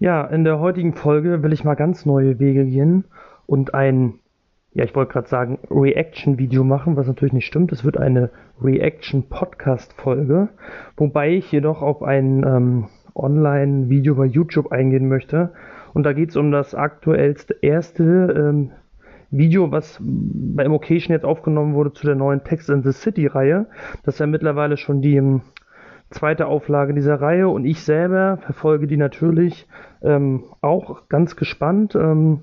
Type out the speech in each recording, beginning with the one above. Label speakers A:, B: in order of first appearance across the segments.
A: Ja, in der heutigen Folge will ich mal ganz neue Wege gehen und ein, ja, ich wollte gerade sagen, Reaction-Video machen, was natürlich nicht stimmt. Es wird eine Reaction-Podcast-Folge, wobei ich jedoch auf ein ähm, Online-Video bei YouTube eingehen möchte. Und da geht es um das aktuellste erste ähm, Video, was bei Immocation jetzt aufgenommen wurde zu der neuen Text in the City-Reihe. Das ist ja mittlerweile schon die ähm, zweite Auflage dieser Reihe und ich selber verfolge die natürlich ähm, auch ganz gespannt ähm,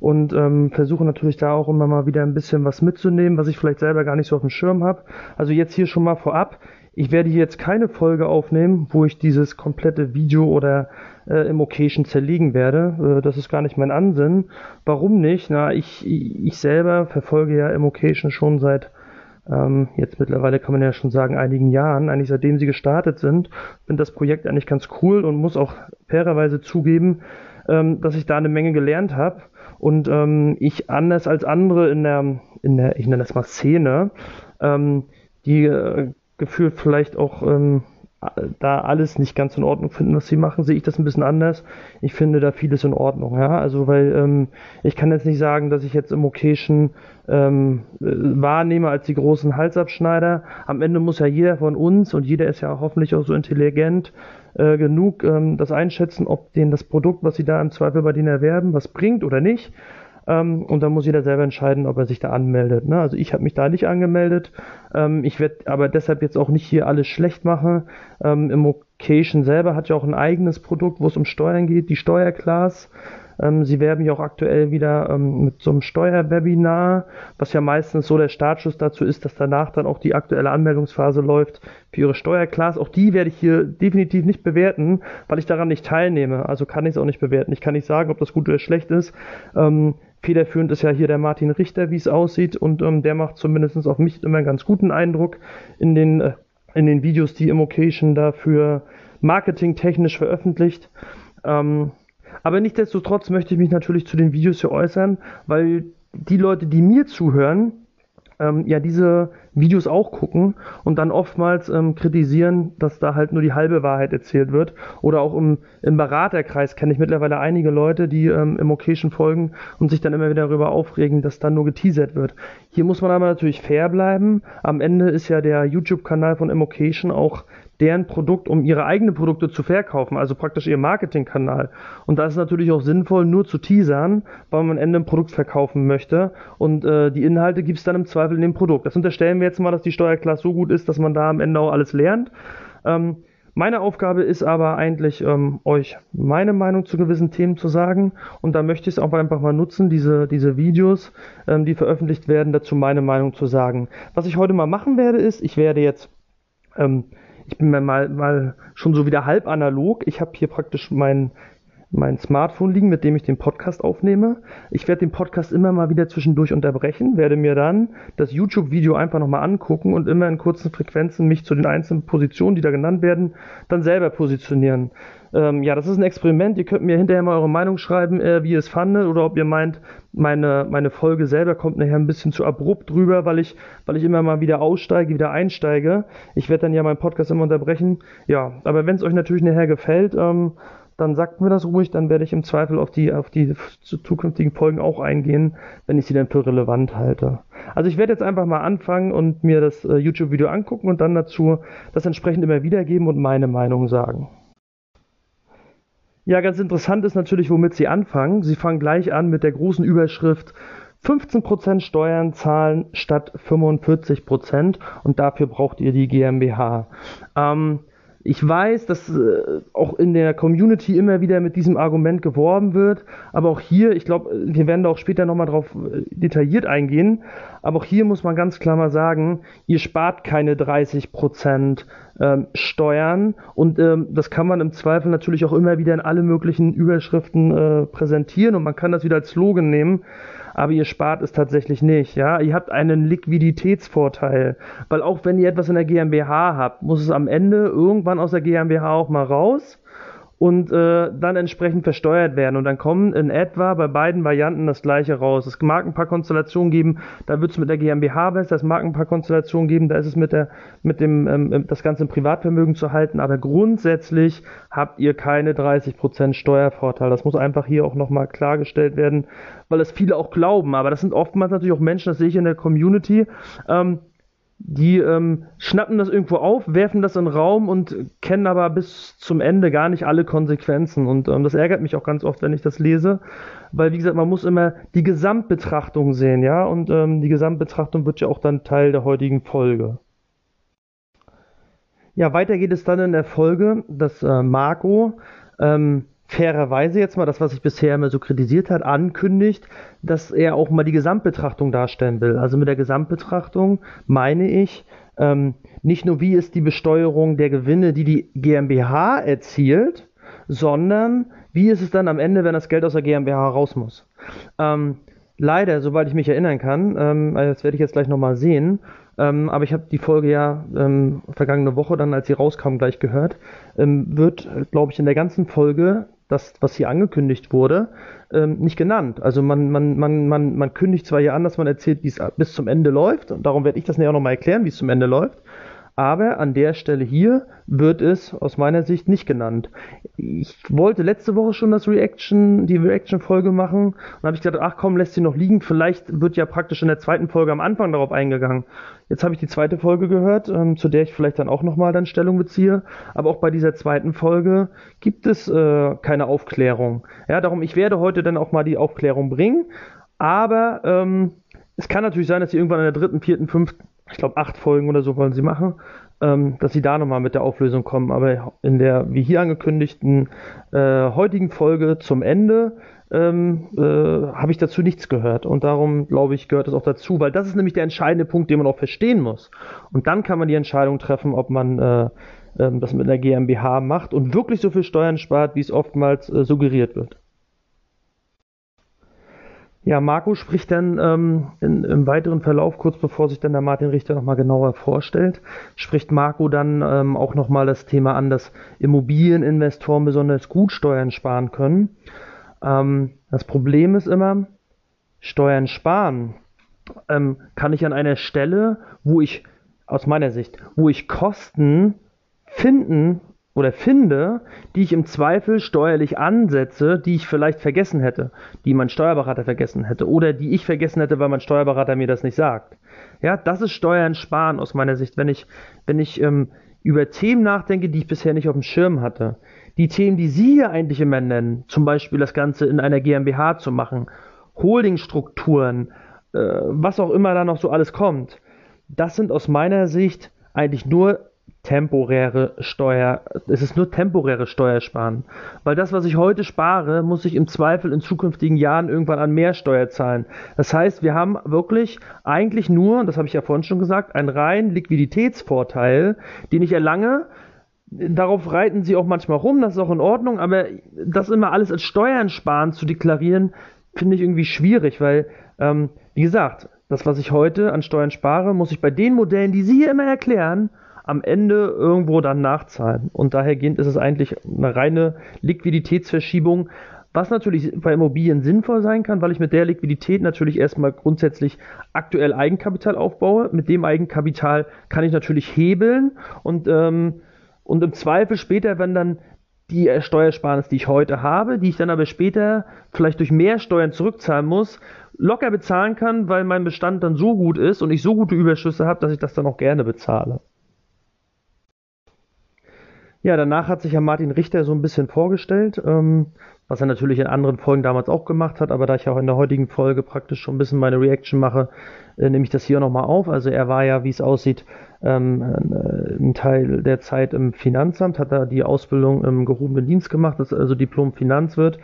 A: und ähm, versuche natürlich da auch immer mal wieder ein bisschen was mitzunehmen, was ich vielleicht selber gar nicht so auf dem Schirm habe. Also jetzt hier schon mal vorab. Ich werde hier jetzt keine Folge aufnehmen, wo ich dieses komplette Video oder äh, Immocation zerlegen werde. Äh, das ist gar nicht mein Ansinn. Warum nicht? Na, ich, ich selber verfolge ja Immocation schon seit ähm, jetzt mittlerweile kann man ja schon sagen, einigen Jahren, eigentlich seitdem sie gestartet sind, finde das Projekt eigentlich ganz cool und muss auch fairerweise zugeben, ähm, dass ich da eine Menge gelernt habe. Und ähm, ich anders als andere in der, in der, ich nenne das mal Szene, ähm, die äh, gefühlt vielleicht auch ähm, da alles nicht ganz in Ordnung finden, was sie machen, sehe ich das ein bisschen anders. Ich finde da vieles in Ordnung, ja. Also weil ähm, ich kann jetzt nicht sagen, dass ich jetzt im Occasion ähm, äh, wahrnehme als die großen Halsabschneider. Am Ende muss ja jeder von uns und jeder ist ja hoffentlich auch so intelligent äh, genug, ähm, das einschätzen, ob denen das Produkt, was sie da im Zweifel bei denen erwerben, was bringt oder nicht. Ähm, und dann muss jeder selber entscheiden, ob er sich da anmeldet. Ne? Also ich habe mich da nicht angemeldet. Ähm, ich werde aber deshalb jetzt auch nicht hier alles schlecht machen. Ähm, Immocation selber hat ja auch ein eigenes Produkt, wo es um Steuern geht, die Steuerclass. Ähm, sie werben ja auch aktuell wieder ähm, mit so einem Steuerwebinar, was ja meistens so der Startschuss dazu ist, dass danach dann auch die aktuelle Anmeldungsphase läuft für ihre Steuerclass. Auch die werde ich hier definitiv nicht bewerten, weil ich daran nicht teilnehme. Also kann ich es auch nicht bewerten. Ich kann nicht sagen, ob das gut oder schlecht ist. Ähm, Federführend ist ja hier der Martin Richter, wie es aussieht, und ähm, der macht zumindest auf mich immer einen ganz guten Eindruck in den, äh, in den Videos, die Immocation dafür marketingtechnisch veröffentlicht. Ähm, aber nichtsdestotrotz möchte ich mich natürlich zu den Videos hier äußern, weil die Leute, die mir zuhören, ähm, ja diese Videos auch gucken und dann oftmals ähm, kritisieren, dass da halt nur die halbe Wahrheit erzählt wird. Oder auch im, im Beraterkreis kenne ich mittlerweile einige Leute, die ähm, im Occasion folgen und sich dann immer wieder darüber aufregen, dass dann nur geteasert wird. Hier muss man aber natürlich fair bleiben. Am Ende ist ja der YouTube-Kanal von Immocation auch deren Produkt, um ihre eigenen Produkte zu verkaufen, also praktisch ihr Marketingkanal. Und da ist es natürlich auch sinnvoll, nur zu teasern, weil man am Ende ein Produkt verkaufen möchte. Und äh, die Inhalte gibt es dann im Zweifel in dem Produkt. Das unterstellen wir jetzt mal, dass die Steuerklasse so gut ist, dass man da am Ende auch alles lernt. Ähm, meine Aufgabe ist aber eigentlich, ähm, euch meine Meinung zu gewissen Themen zu sagen. Und da möchte ich es auch einfach mal nutzen, diese, diese Videos, ähm, die veröffentlicht werden, dazu meine Meinung zu sagen. Was ich heute mal machen werde, ist, ich werde jetzt ähm, ich bin mal, mal schon so wieder halb analog. Ich habe hier praktisch mein, mein Smartphone liegen, mit dem ich den Podcast aufnehme. Ich werde den Podcast immer mal wieder zwischendurch unterbrechen, werde mir dann das YouTube-Video einfach nochmal angucken und immer in kurzen Frequenzen mich zu den einzelnen Positionen, die da genannt werden, dann selber positionieren. Ähm, ja, das ist ein Experiment. Ihr könnt mir hinterher mal eure Meinung schreiben, äh, wie ihr es fandet oder ob ihr meint, meine, meine Folge selber kommt nachher ein bisschen zu abrupt drüber, weil ich, weil ich immer mal wieder aussteige, wieder einsteige. Ich werde dann ja meinen Podcast immer unterbrechen. Ja, aber wenn es euch natürlich nachher gefällt, ähm, dann sagt mir das ruhig, dann werde ich im Zweifel auf die, auf die zukünftigen Folgen auch eingehen, wenn ich sie dann für relevant halte. Also ich werde jetzt einfach mal anfangen und mir das äh, YouTube-Video angucken und dann dazu das entsprechend immer wiedergeben und meine Meinung sagen. Ja, ganz interessant ist natürlich, womit sie anfangen. Sie fangen gleich an mit der großen Überschrift 15% Steuern zahlen statt 45% und dafür braucht ihr die GmbH. Ähm, ich weiß, dass äh, auch in der Community immer wieder mit diesem Argument geworben wird, aber auch hier, ich glaube, wir werden da auch später nochmal drauf äh, detailliert eingehen, aber auch hier muss man ganz klar mal sagen, ihr spart keine 30% ähm, Steuern und ähm, das kann man im Zweifel natürlich auch immer wieder in alle möglichen Überschriften äh, präsentieren und man kann das wieder als Slogan nehmen aber ihr spart es tatsächlich nicht. Ja, ihr habt einen Liquiditätsvorteil, weil auch wenn ihr etwas in der GmbH habt, muss es am Ende irgendwann aus der GmbH auch mal raus. Und äh, dann entsprechend versteuert werden. Und dann kommen in etwa bei beiden Varianten das gleiche raus. Es mag ein paar Konstellationen geben, da wird es mit der GmbH besser, es mag ein paar Konstellationen geben, da ist es mit, der, mit dem, ähm, das Ganze im Privatvermögen zu halten, aber grundsätzlich habt ihr keine 30% Steuervorteil. Das muss einfach hier auch nochmal klargestellt werden, weil es viele auch glauben. Aber das sind oftmals natürlich auch Menschen, das sehe ich in der Community, ähm, die ähm, schnappen das irgendwo auf, werfen das in den Raum und kennen aber bis zum Ende gar nicht alle Konsequenzen. Und ähm, das ärgert mich auch ganz oft, wenn ich das lese, weil wie gesagt, man muss immer die Gesamtbetrachtung sehen, ja, und ähm, die Gesamtbetrachtung wird ja auch dann Teil der heutigen Folge. Ja, weiter geht es dann in der Folge, dass äh, Marco ähm, fairerweise jetzt mal das, was ich bisher immer so kritisiert hat, ankündigt, dass er auch mal die Gesamtbetrachtung darstellen will. Also mit der Gesamtbetrachtung meine ich ähm, nicht nur, wie ist die Besteuerung der Gewinne, die die GmbH erzielt, sondern wie ist es dann am Ende, wenn das Geld aus der GmbH raus muss. Ähm, leider, soweit ich mich erinnern kann, ähm, das werde ich jetzt gleich nochmal sehen, ähm, aber ich habe die Folge ja ähm, vergangene Woche dann, als sie rauskam, gleich gehört, ähm, wird, glaube ich, in der ganzen Folge das, was hier angekündigt wurde, ähm, nicht genannt. Also man, man, man, man, man kündigt zwar hier an, dass man erzählt, wie es bis zum Ende läuft, und darum werde ich das näher nochmal erklären, wie es zum Ende läuft. Aber an der Stelle hier wird es aus meiner Sicht nicht genannt. Ich wollte letzte Woche schon das Reaction, die Reaction-Folge machen und habe ich gedacht, ach komm, lässt sie noch liegen. Vielleicht wird ja praktisch in der zweiten Folge am Anfang darauf eingegangen. Jetzt habe ich die zweite Folge gehört, ähm, zu der ich vielleicht dann auch nochmal dann Stellung beziehe. Aber auch bei dieser zweiten Folge gibt es äh, keine Aufklärung. Ja, darum, ich werde heute dann auch mal die Aufklärung bringen. Aber ähm, es kann natürlich sein, dass sie irgendwann in der dritten, vierten, fünften ich glaube, acht Folgen oder so wollen sie machen, ähm, dass sie da nochmal mit der Auflösung kommen. Aber in der, wie hier angekündigten, äh, heutigen Folge zum Ende ähm, äh, habe ich dazu nichts gehört. Und darum, glaube ich, gehört es auch dazu, weil das ist nämlich der entscheidende Punkt, den man auch verstehen muss. Und dann kann man die Entscheidung treffen, ob man äh, äh das mit einer GmbH macht und wirklich so viel Steuern spart, wie es oftmals äh, suggeriert wird. Ja, Marco spricht dann ähm, in, im weiteren Verlauf, kurz bevor sich dann der Martin Richter nochmal genauer vorstellt, spricht Marco dann ähm, auch nochmal das Thema an, dass Immobilieninvestoren besonders gut Steuern sparen können. Ähm, das Problem ist immer, Steuern sparen ähm, kann ich an einer Stelle, wo ich aus meiner Sicht, wo ich Kosten finden oder finde, die ich im Zweifel steuerlich ansetze, die ich vielleicht vergessen hätte, die mein Steuerberater vergessen hätte oder die ich vergessen hätte, weil mein Steuerberater mir das nicht sagt. Ja, das ist Steuern sparen aus meiner Sicht, wenn ich, wenn ich ähm, über Themen nachdenke, die ich bisher nicht auf dem Schirm hatte. Die Themen, die Sie hier eigentlich immer nennen, zum Beispiel das Ganze in einer GmbH zu machen, Holdingstrukturen, äh, was auch immer da noch so alles kommt, das sind aus meiner Sicht eigentlich nur temporäre Steuer, es ist nur temporäre Steuersparen. Weil das, was ich heute spare, muss ich im Zweifel in zukünftigen Jahren irgendwann an mehr Steuer zahlen. Das heißt, wir haben wirklich eigentlich nur, das habe ich ja vorhin schon gesagt, einen reinen Liquiditätsvorteil, den ich erlange. Darauf reiten sie auch manchmal rum, das ist auch in Ordnung, aber das immer alles als Steuern sparen zu deklarieren, finde ich irgendwie schwierig, weil, ähm, wie gesagt, das, was ich heute an Steuern spare, muss ich bei den Modellen, die Sie hier immer erklären, am Ende irgendwo dann nachzahlen. Und dahergehend ist es eigentlich eine reine Liquiditätsverschiebung, was natürlich bei Immobilien sinnvoll sein kann, weil ich mit der Liquidität natürlich erstmal grundsätzlich aktuell Eigenkapital aufbaue. Mit dem Eigenkapital kann ich natürlich hebeln und, ähm, und im Zweifel später, wenn dann die Steuersparnis, die ich heute habe, die ich dann aber später vielleicht durch mehr Steuern zurückzahlen muss, locker bezahlen kann, weil mein Bestand dann so gut ist und ich so gute Überschüsse habe, dass ich das dann auch gerne bezahle. Ja, danach hat sich ja Martin Richter so ein bisschen vorgestellt, ähm, was er natürlich in anderen Folgen damals auch gemacht hat, aber da ich auch in der heutigen Folge praktisch schon ein bisschen meine Reaction mache, äh, nehme ich das hier nochmal auf. Also er war ja, wie es aussieht, ähm, äh, ein Teil der Zeit im Finanzamt, hat da die Ausbildung im gehobenen Dienst gemacht, ist also Diplom Finanzwirt.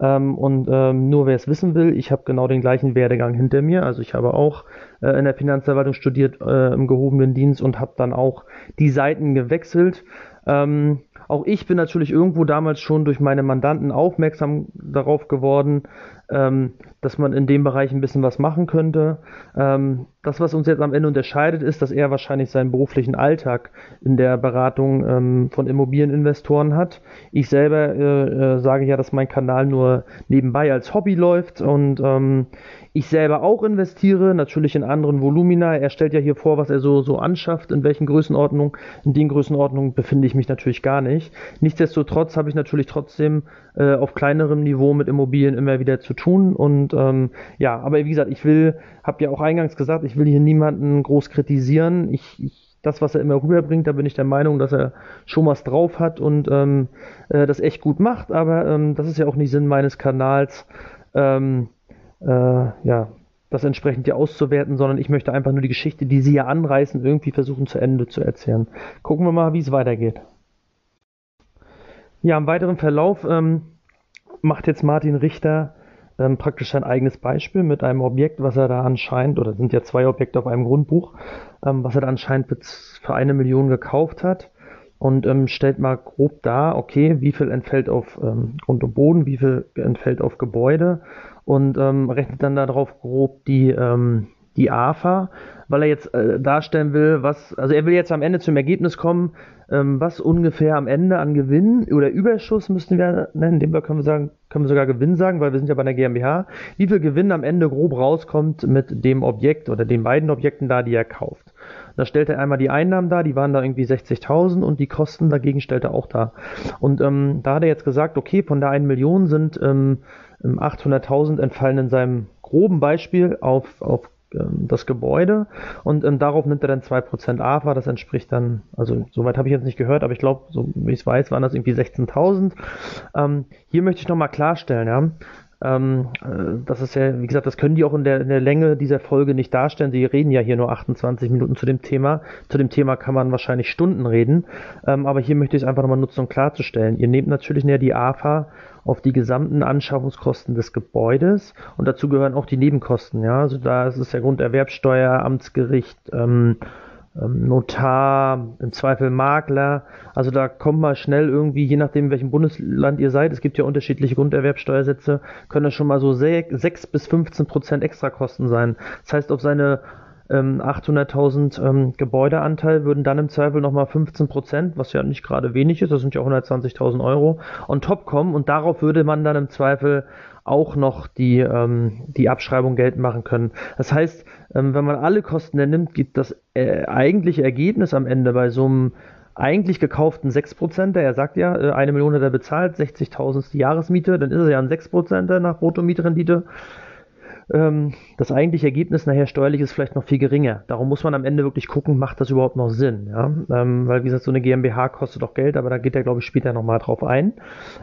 A: Ähm, und ähm, nur wer es wissen will, ich habe genau den gleichen Werdegang hinter mir. Also ich habe auch äh, in der Finanzverwaltung studiert äh, im gehobenen Dienst und habe dann auch die Seiten gewechselt ähm, auch ich bin natürlich irgendwo damals schon durch meine Mandanten aufmerksam darauf geworden, ähm, dass man in dem Bereich ein bisschen was machen könnte. Ähm, das, was uns jetzt am Ende unterscheidet, ist, dass er wahrscheinlich seinen beruflichen Alltag in der Beratung ähm, von Immobilieninvestoren hat. Ich selber äh, äh, sage ja, dass mein Kanal nur nebenbei als Hobby läuft und ähm, ich selber auch investiere, natürlich in anderen Volumina. Er stellt ja hier vor, was er so, so anschafft, in welchen Größenordnungen. In den Größenordnungen befinde ich mich natürlich gar nicht. Nichtsdestotrotz habe ich natürlich trotzdem äh, auf kleinerem Niveau mit Immobilien immer wieder zu tun. Und ähm, ja, aber wie gesagt, ich will, habe ja auch eingangs gesagt, ich will hier niemanden groß kritisieren. Ich, ich das, was er immer rüberbringt, da bin ich der Meinung, dass er schon was drauf hat und ähm, äh, das echt gut macht. Aber ähm, das ist ja auch nicht Sinn meines Kanals. Ähm, äh, ja, das entsprechend hier auszuwerten, sondern ich möchte einfach nur die Geschichte, die sie ja anreißen, irgendwie versuchen zu Ende zu erzählen. Gucken wir mal, wie es weitergeht. Ja, im weiteren Verlauf ähm, macht jetzt Martin Richter ähm, praktisch sein eigenes Beispiel mit einem Objekt, was er da anscheinend, oder sind ja zwei Objekte auf einem Grundbuch, ähm, was er da anscheinend für eine Million gekauft hat. Und ähm, stellt mal grob dar, okay, wie viel entfällt auf ähm, Grund und Boden, wie viel entfällt auf Gebäude und ähm, rechnet dann darauf grob die, ähm, die AFA, weil er jetzt äh, darstellen will, was, also er will jetzt am Ende zum Ergebnis kommen, ähm, was ungefähr am Ende an Gewinn oder Überschuss müssten wir nennen, dem können wir sagen, können wir sogar Gewinn sagen, weil wir sind ja bei einer GmbH, wie viel Gewinn am Ende grob rauskommt mit dem Objekt oder den beiden Objekten da, die er kauft. Da stellt er einmal die Einnahmen da, die waren da irgendwie 60.000 und die Kosten dagegen stellt er auch da. Und ähm, da hat er jetzt gesagt, okay, von der 1 Million sind ähm, 800.000 entfallen in seinem groben Beispiel auf, auf ähm, das Gebäude. Und ähm, darauf nimmt er dann 2% AFA, das entspricht dann, also soweit habe ich jetzt nicht gehört, aber ich glaube, so wie ich es weiß, waren das irgendwie 16.000. Ähm, hier möchte ich nochmal klarstellen, ja, ähm, äh, das ist ja, wie gesagt, das können die auch in der, in der Länge dieser Folge nicht darstellen. Sie reden ja hier nur 28 Minuten zu dem Thema. Zu dem Thema kann man wahrscheinlich Stunden reden. Ähm, aber hier möchte ich es einfach nochmal nutzen, um klarzustellen. Ihr nehmt natürlich näher die AFA auf die gesamten Anschaffungskosten des Gebäudes und dazu gehören auch die Nebenkosten. Ja, also da ist es ja Grunderwerbsteuer, Amtsgericht, ähm, Notar, im Zweifel Makler. Also da kommt mal schnell irgendwie, je nachdem, in welchem Bundesland ihr seid, es gibt ja unterschiedliche Grunderwerbsteuersätze, können das schon mal so 6 bis 15 Prozent Extrakosten sein. Das heißt, auf seine ähm, 800.000 ähm, Gebäudeanteil würden dann im Zweifel nochmal 15 Prozent, was ja nicht gerade wenig ist, das sind ja 120.000 Euro, on top kommen und darauf würde man dann im Zweifel auch noch die, ähm, die Abschreibung geltend machen können. Das heißt, ähm, wenn man alle Kosten ernimmt, gibt das äh, eigentliche Ergebnis am Ende bei so einem eigentlich gekauften 6%er, er sagt ja, äh, eine Million hat er bezahlt, 60.000 ist die Jahresmiete, dann ist es ja ein 6%er nach Bruttomietrendite. Ähm, das eigentliche Ergebnis nachher steuerlich ist vielleicht noch viel geringer. Darum muss man am Ende wirklich gucken, macht das überhaupt noch Sinn? Ja? Ähm, weil, wie gesagt, so eine GmbH kostet doch Geld, aber da geht er, glaube ich, später nochmal drauf ein.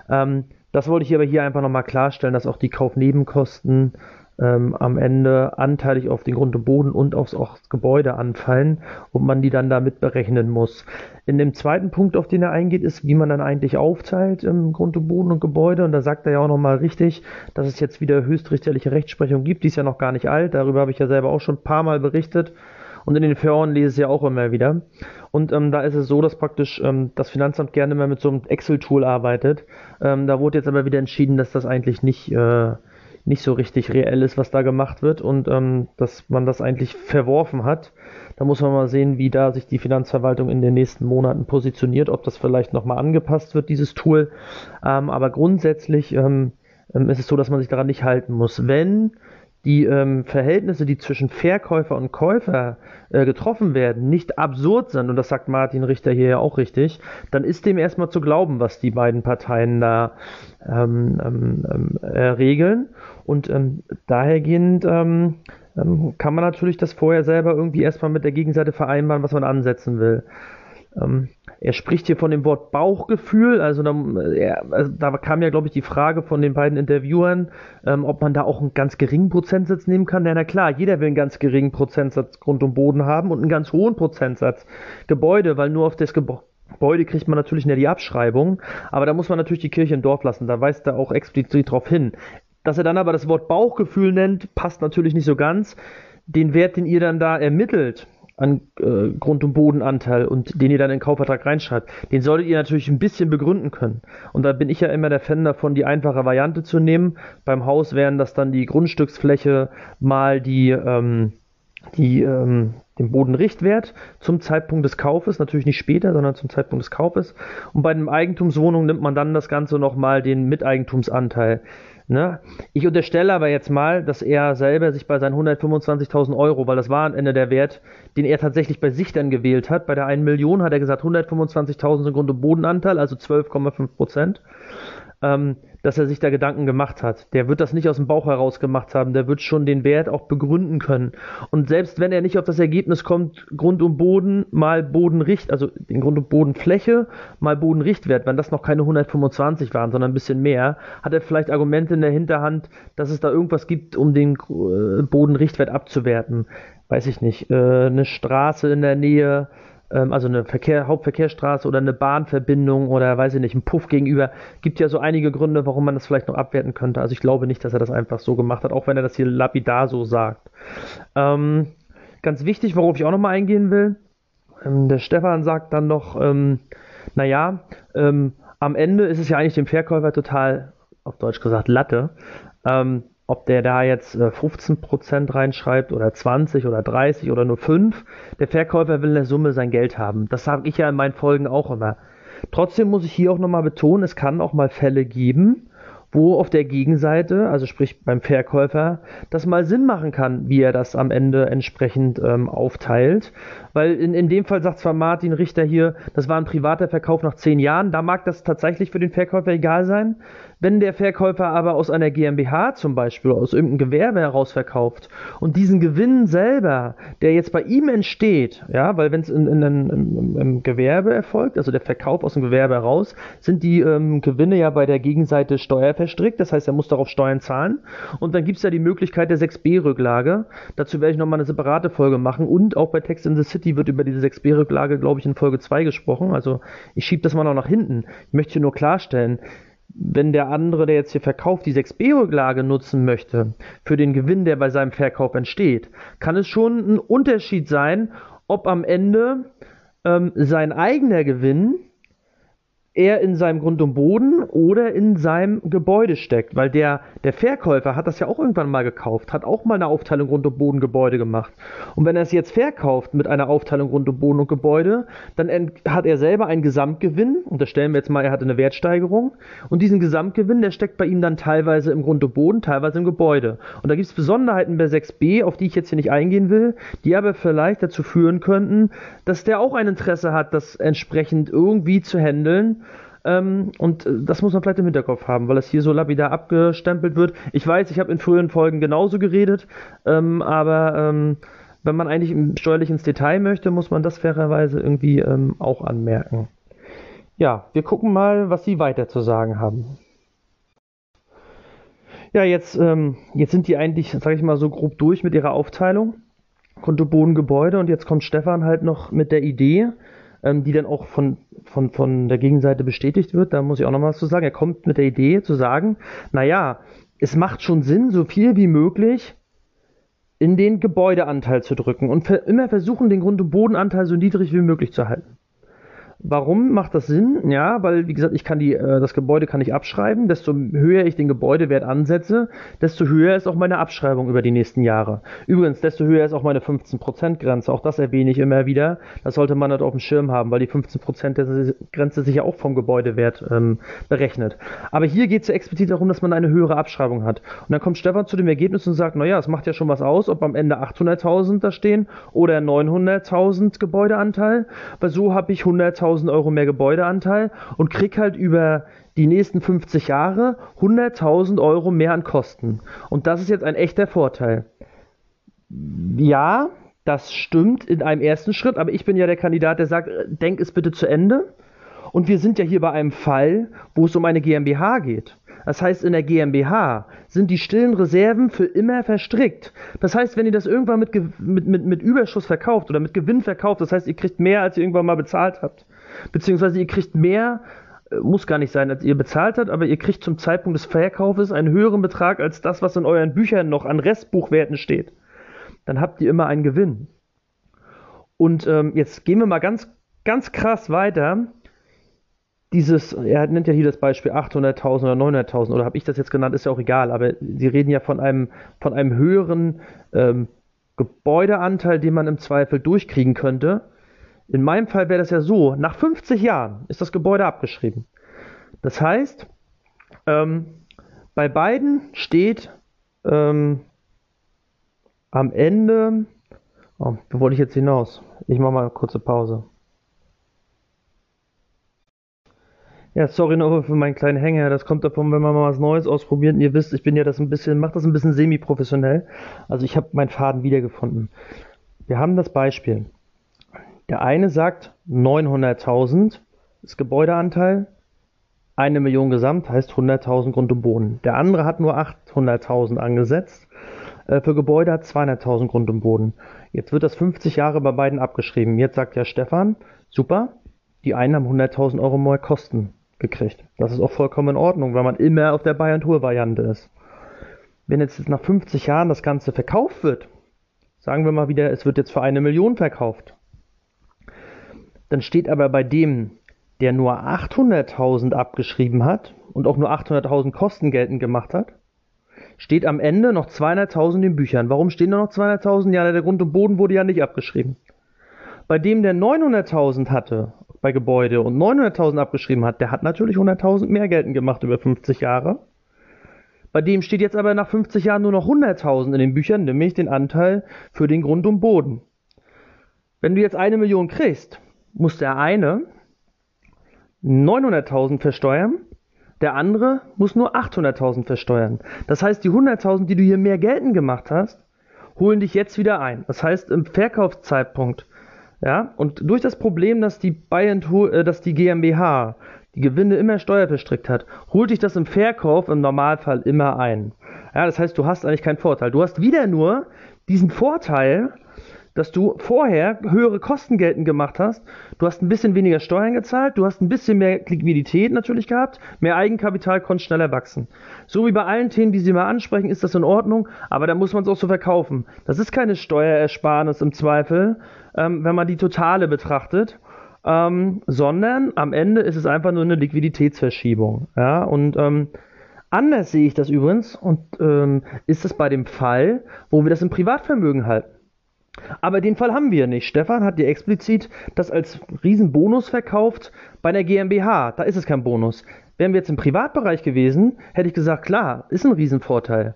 A: Ähm, das wollte ich aber hier einfach nochmal klarstellen, dass auch die Kaufnebenkosten ähm, am Ende anteilig auf den Grund und Boden und aufs, aufs Gebäude anfallen und man die dann damit berechnen muss. In dem zweiten Punkt, auf den er eingeht, ist, wie man dann eigentlich aufteilt im Grund und Boden und Gebäude. Und da sagt er ja auch nochmal richtig, dass es jetzt wieder höchstrichterliche Rechtsprechung gibt. Die ist ja noch gar nicht alt. Darüber habe ich ja selber auch schon ein paar Mal berichtet. Und in den Foren lese ich es ja auch immer wieder. Und ähm, da ist es so, dass praktisch ähm, das Finanzamt gerne immer mit so einem Excel-Tool arbeitet. Ähm, da wurde jetzt aber wieder entschieden, dass das eigentlich nicht, äh, nicht so richtig reell ist, was da gemacht wird und ähm, dass man das eigentlich verworfen hat. Da muss man mal sehen, wie da sich die Finanzverwaltung in den nächsten Monaten positioniert, ob das vielleicht nochmal angepasst wird, dieses Tool. Ähm, aber grundsätzlich ähm, ist es so, dass man sich daran nicht halten muss. Wenn die ähm, Verhältnisse, die zwischen Verkäufer und Käufer äh, getroffen werden, nicht absurd sind, und das sagt Martin Richter hier ja auch richtig, dann ist dem erstmal zu glauben, was die beiden Parteien da ähm, ähm, ähm äh, regeln. Und ähm, dahergehend ähm, kann man natürlich das vorher selber irgendwie erstmal mit der Gegenseite vereinbaren, was man ansetzen will. Ähm, er spricht hier von dem Wort Bauchgefühl, also da, er, also da kam ja, glaube ich, die Frage von den beiden Interviewern, ähm, ob man da auch einen ganz geringen Prozentsatz nehmen kann. Ja, na klar, jeder will einen ganz geringen Prozentsatz Grund und Boden haben und einen ganz hohen Prozentsatz Gebäude, weil nur auf das Gebäude kriegt man natürlich nicht die Abschreibung, aber da muss man natürlich die Kirche im Dorf lassen, da weist er auch explizit darauf hin. Dass er dann aber das Wort Bauchgefühl nennt, passt natürlich nicht so ganz. Den Wert, den ihr dann da ermittelt, an äh, Grund- und Bodenanteil und den ihr dann in den Kaufvertrag reinschreibt, den solltet ihr natürlich ein bisschen begründen können. Und da bin ich ja immer der Fan davon, die einfache Variante zu nehmen. Beim Haus wären das dann die Grundstücksfläche mal die, ähm, die, ähm, den Bodenrichtwert zum Zeitpunkt des Kaufes, natürlich nicht später, sondern zum Zeitpunkt des Kaufes. Und bei einem Eigentumswohnung nimmt man dann das Ganze nochmal den Miteigentumsanteil. Ne? Ich unterstelle aber jetzt mal, dass er selber sich bei seinen 125.000 Euro, weil das war am Ende der Wert, den er tatsächlich bei sich dann gewählt hat, bei der 1 Million hat er gesagt, 125.000 sind Grund- und Bodenanteil, also 12,5 Prozent ähm, dass er sich da Gedanken gemacht hat. Der wird das nicht aus dem Bauch heraus gemacht haben, der wird schon den Wert auch begründen können. Und selbst wenn er nicht auf das Ergebnis kommt, Grund und Boden mal Bodenricht, also den Grund und Bodenfläche mal Bodenrichtwert, wenn das noch keine 125 waren, sondern ein bisschen mehr, hat er vielleicht Argumente in der Hinterhand, dass es da irgendwas gibt, um den äh, Bodenrichtwert abzuwerten. Weiß ich nicht, äh, eine Straße in der Nähe, ähm, also eine Verkehr, Hauptverkehrsstraße oder eine Bahnverbindung oder weiß ich nicht, ein Puff gegenüber. Gibt ja so einige Gründe, warum man das vielleicht noch abwerten könnte. Also ich glaube nicht, dass er das einfach so gemacht hat, auch wenn er das hier lapidar so sagt. Ähm, ganz wichtig, worauf ich auch nochmal eingehen will, ähm, der Stefan sagt dann noch, ähm, naja, ähm, am Ende ist es ja eigentlich dem Verkäufer total, auf Deutsch gesagt, Latte, ähm, ob der da jetzt 15% äh, reinschreibt oder 20 oder 30 oder nur 5. Der Verkäufer will in der Summe sein Geld haben. Das sage ich ja in meinen Folgen auch immer. Trotzdem muss ich hier auch nochmal betonen, es kann auch mal Fälle geben, wo auf der Gegenseite, also sprich beim Verkäufer, das mal Sinn machen kann, wie er das am Ende entsprechend ähm, aufteilt. Weil in, in dem Fall sagt zwar Martin Richter hier, das war ein privater Verkauf nach zehn Jahren, da mag das tatsächlich für den Verkäufer egal sein. Wenn der Verkäufer aber aus einer GmbH zum Beispiel, aus irgendeinem Gewerbe heraus verkauft und diesen Gewinn selber, der jetzt bei ihm entsteht, ja, weil wenn es in, in, in, im, im, Gewerbe erfolgt, also der Verkauf aus dem Gewerbe heraus, sind die ähm, Gewinne ja bei der Gegenseite steuerverstrickt, das heißt, er muss darauf Steuern zahlen. Und dann gibt es ja die Möglichkeit der 6b-Rücklage. Dazu werde ich nochmal eine separate Folge machen und auch bei Text in the City wird über diese 6b-Rücklage, glaube ich, in Folge 2 gesprochen. Also ich schiebe das mal noch nach hinten. Ich möchte hier nur klarstellen, wenn der andere, der jetzt hier verkauft, die 6b-Rücklage nutzen möchte für den Gewinn, der bei seinem Verkauf entsteht, kann es schon ein Unterschied sein, ob am Ende ähm, sein eigener Gewinn er in seinem Grund und Boden oder in seinem Gebäude steckt, weil der, der Verkäufer hat das ja auch irgendwann mal gekauft, hat auch mal eine Aufteilung Grund und Boden Gebäude gemacht. Und wenn er es jetzt verkauft mit einer Aufteilung Grund und Boden und Gebäude, dann hat er selber einen Gesamtgewinn, unterstellen wir jetzt mal, er hatte eine Wertsteigerung, und diesen Gesamtgewinn, der steckt bei ihm dann teilweise im Grund und Boden, teilweise im Gebäude. Und da gibt es Besonderheiten bei 6b, auf die ich jetzt hier nicht eingehen will, die aber vielleicht dazu führen könnten, dass der auch ein Interesse hat, das entsprechend irgendwie zu handeln ähm, und äh, das muss man vielleicht im Hinterkopf haben, weil es hier so lapidar abgestempelt wird. Ich weiß, ich habe in früheren Folgen genauso geredet, ähm, aber ähm, wenn man eigentlich steuerlich ins Detail möchte, muss man das fairerweise irgendwie ähm, auch anmerken. Ja, wir gucken mal, was Sie weiter zu sagen haben. Ja, jetzt, ähm, jetzt sind die eigentlich, sage ich mal, so grob durch mit ihrer Aufteilung. Konto Boden Gebäude und jetzt kommt Stefan halt noch mit der Idee, ähm, die dann auch von, von, von der Gegenseite bestätigt wird. Da muss ich auch noch was zu sagen. Er kommt mit der Idee zu sagen, naja, es macht schon Sinn, so viel wie möglich in den Gebäudeanteil zu drücken und immer versuchen, den Grund- und Bodenanteil so niedrig wie möglich zu halten. Warum macht das Sinn? Ja, weil, wie gesagt, ich kann die, äh, das Gebäude kann ich abschreiben. Desto höher ich den Gebäudewert ansetze, desto höher ist auch meine Abschreibung über die nächsten Jahre. Übrigens, desto höher ist auch meine 15%-Grenze. Auch das erwähne ich immer wieder. Das sollte man halt auf dem Schirm haben, weil die 15%-Grenze sich ja auch vom Gebäudewert ähm, berechnet. Aber hier geht es ja explizit darum, dass man eine höhere Abschreibung hat. Und dann kommt Stefan zu dem Ergebnis und sagt, naja, es macht ja schon was aus, ob am Ende 800.000 da stehen oder 900.000 Gebäudeanteil, weil so habe ich 100.000 100.000 Euro mehr Gebäudeanteil und krieg halt über die nächsten 50 Jahre 100.000 Euro mehr an Kosten. Und das ist jetzt ein echter Vorteil. Ja, das stimmt in einem ersten Schritt, aber ich bin ja der Kandidat, der sagt, denk es bitte zu Ende. Und wir sind ja hier bei einem Fall, wo es um eine GmbH geht. Das heißt, in der GmbH sind die stillen Reserven für immer verstrickt. Das heißt, wenn ihr das irgendwann mit, mit, mit, mit Überschuss verkauft oder mit Gewinn verkauft, das heißt, ihr kriegt mehr, als ihr irgendwann mal bezahlt habt, beziehungsweise ihr kriegt mehr, äh, muss gar nicht sein, als ihr bezahlt habt, aber ihr kriegt zum Zeitpunkt des Verkaufes einen höheren Betrag als das, was in euren Büchern noch an Restbuchwerten steht. Dann habt ihr immer einen Gewinn. Und ähm, jetzt gehen wir mal ganz, ganz krass weiter dieses, er nennt ja hier das Beispiel 800.000 oder 900.000 oder habe ich das jetzt genannt, ist ja auch egal, aber Sie reden ja von einem, von einem höheren ähm, Gebäudeanteil, den man im Zweifel durchkriegen könnte. In meinem Fall wäre das ja so, nach 50 Jahren ist das Gebäude abgeschrieben. Das heißt, ähm, bei beiden steht ähm, am Ende, oh, wo wollte ich jetzt hinaus? Ich mache mal eine kurze Pause. Ja, sorry noch für meinen kleinen Hänger. Das kommt davon, wenn man mal was Neues ausprobiert. Und ihr wisst, ich bin ja das ein bisschen, mache das ein bisschen semi-professionell. Also ich habe meinen Faden wiedergefunden. Wir haben das Beispiel. Der eine sagt 900.000 ist Gebäudeanteil, eine Million Gesamt heißt 100.000 Grund und Boden. Der andere hat nur 800.000 angesetzt. Äh, für Gebäude hat 200.000 Grund und Boden. Jetzt wird das 50 Jahre bei beiden abgeschrieben. Jetzt sagt ja Stefan, super, die einen haben 100.000 Euro mehr Kosten gekriegt. Das ist auch vollkommen in Ordnung, weil man immer auf der Bayern-Tour-Variante ist. Wenn jetzt nach 50 Jahren das Ganze verkauft wird, sagen wir mal wieder, es wird jetzt für eine Million verkauft, dann steht aber bei dem, der nur 800.000 abgeschrieben hat und auch nur 800.000 Kosten geltend gemacht hat, steht am Ende noch 200.000 in Büchern. Warum stehen da noch 200.000? Ja, der Grund und Boden wurde ja nicht abgeschrieben. Bei dem, der 900.000 hatte bei Gebäude und 900.000 abgeschrieben hat, der hat natürlich 100.000 mehr geltend gemacht über 50 Jahre. Bei dem steht jetzt aber nach 50 Jahren nur noch 100.000 in den Büchern, nämlich den Anteil für den Grund und Boden. Wenn du jetzt eine Million kriegst, muss der eine 900.000 versteuern, der andere muss nur 800.000 versteuern. Das heißt, die 100.000, die du hier mehr geltend gemacht hast, holen dich jetzt wieder ein. Das heißt, im Verkaufszeitpunkt, ja, und durch das Problem, dass die Bayern, äh, dass die GmbH die Gewinne immer steuerverstrickt hat, holt dich das im Verkauf im Normalfall immer ein. Ja, das heißt, du hast eigentlich keinen Vorteil. Du hast wieder nur diesen Vorteil, dass du vorher höhere Kosten geltend gemacht hast. Du hast ein bisschen weniger Steuern gezahlt, du hast ein bisschen mehr Liquidität natürlich gehabt, mehr Eigenkapital, konntest schneller wachsen. So wie bei allen Themen, die Sie mal ansprechen, ist das in Ordnung, aber da muss man es auch so verkaufen. Das ist keine Steuerersparnis im Zweifel, ähm, wenn man die totale betrachtet. Ähm, sondern am Ende ist es einfach nur eine Liquiditätsverschiebung. Ja, und ähm, anders sehe ich das übrigens und ähm, ist es bei dem Fall, wo wir das im Privatvermögen halten. Aber den Fall haben wir nicht. Stefan hat dir explizit das als Riesenbonus verkauft bei der GmbH. Da ist es kein Bonus. Wären wir jetzt im Privatbereich gewesen, hätte ich gesagt, klar, ist ein Riesenvorteil.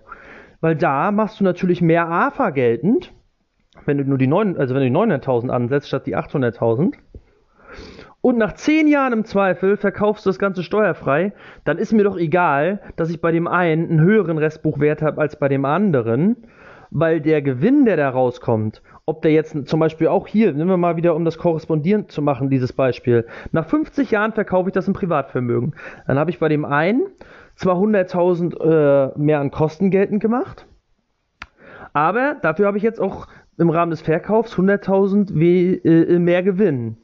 A: Weil da machst du natürlich mehr AFA geltend, wenn du nur die 9, also wenn du die 900.000 ansetzt statt die 800.000. Und nach 10 Jahren im Zweifel verkaufst du das Ganze steuerfrei, dann ist mir doch egal, dass ich bei dem einen einen höheren Restbuchwert habe als bei dem anderen weil der Gewinn, der da rauskommt, ob der jetzt zum Beispiel auch hier, nehmen wir mal wieder, um das korrespondierend zu machen, dieses Beispiel, nach 50 Jahren verkaufe ich das im Privatvermögen. Dann habe ich bei dem einen zwar 100.000 äh, mehr an Kosten geltend gemacht, aber dafür habe ich jetzt auch im Rahmen des Verkaufs 100.000 äh, mehr Gewinn.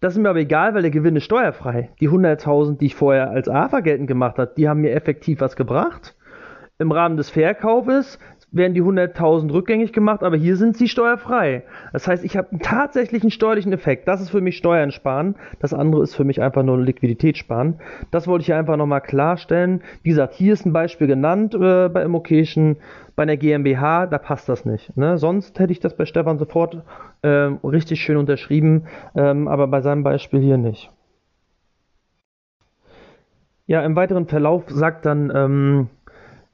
A: Das ist mir aber egal, weil der Gewinn ist steuerfrei. Die 100.000, die ich vorher als AFA geltend gemacht habe, die haben mir effektiv was gebracht. Im Rahmen des Verkaufes werden die 100.000 rückgängig gemacht, aber hier sind sie steuerfrei. Das heißt, ich habe einen tatsächlichen steuerlichen Effekt. Das ist für mich Steuern sparen. Das andere ist für mich einfach nur Liquidität sparen. Das wollte ich einfach nochmal klarstellen. Wie gesagt, hier ist ein Beispiel genannt äh, bei Immocation. Bei einer GmbH, da passt das nicht. Ne? Sonst hätte ich das bei Stefan sofort äh, richtig schön unterschrieben, ähm, aber bei seinem Beispiel hier nicht. Ja, im weiteren Verlauf sagt dann ähm,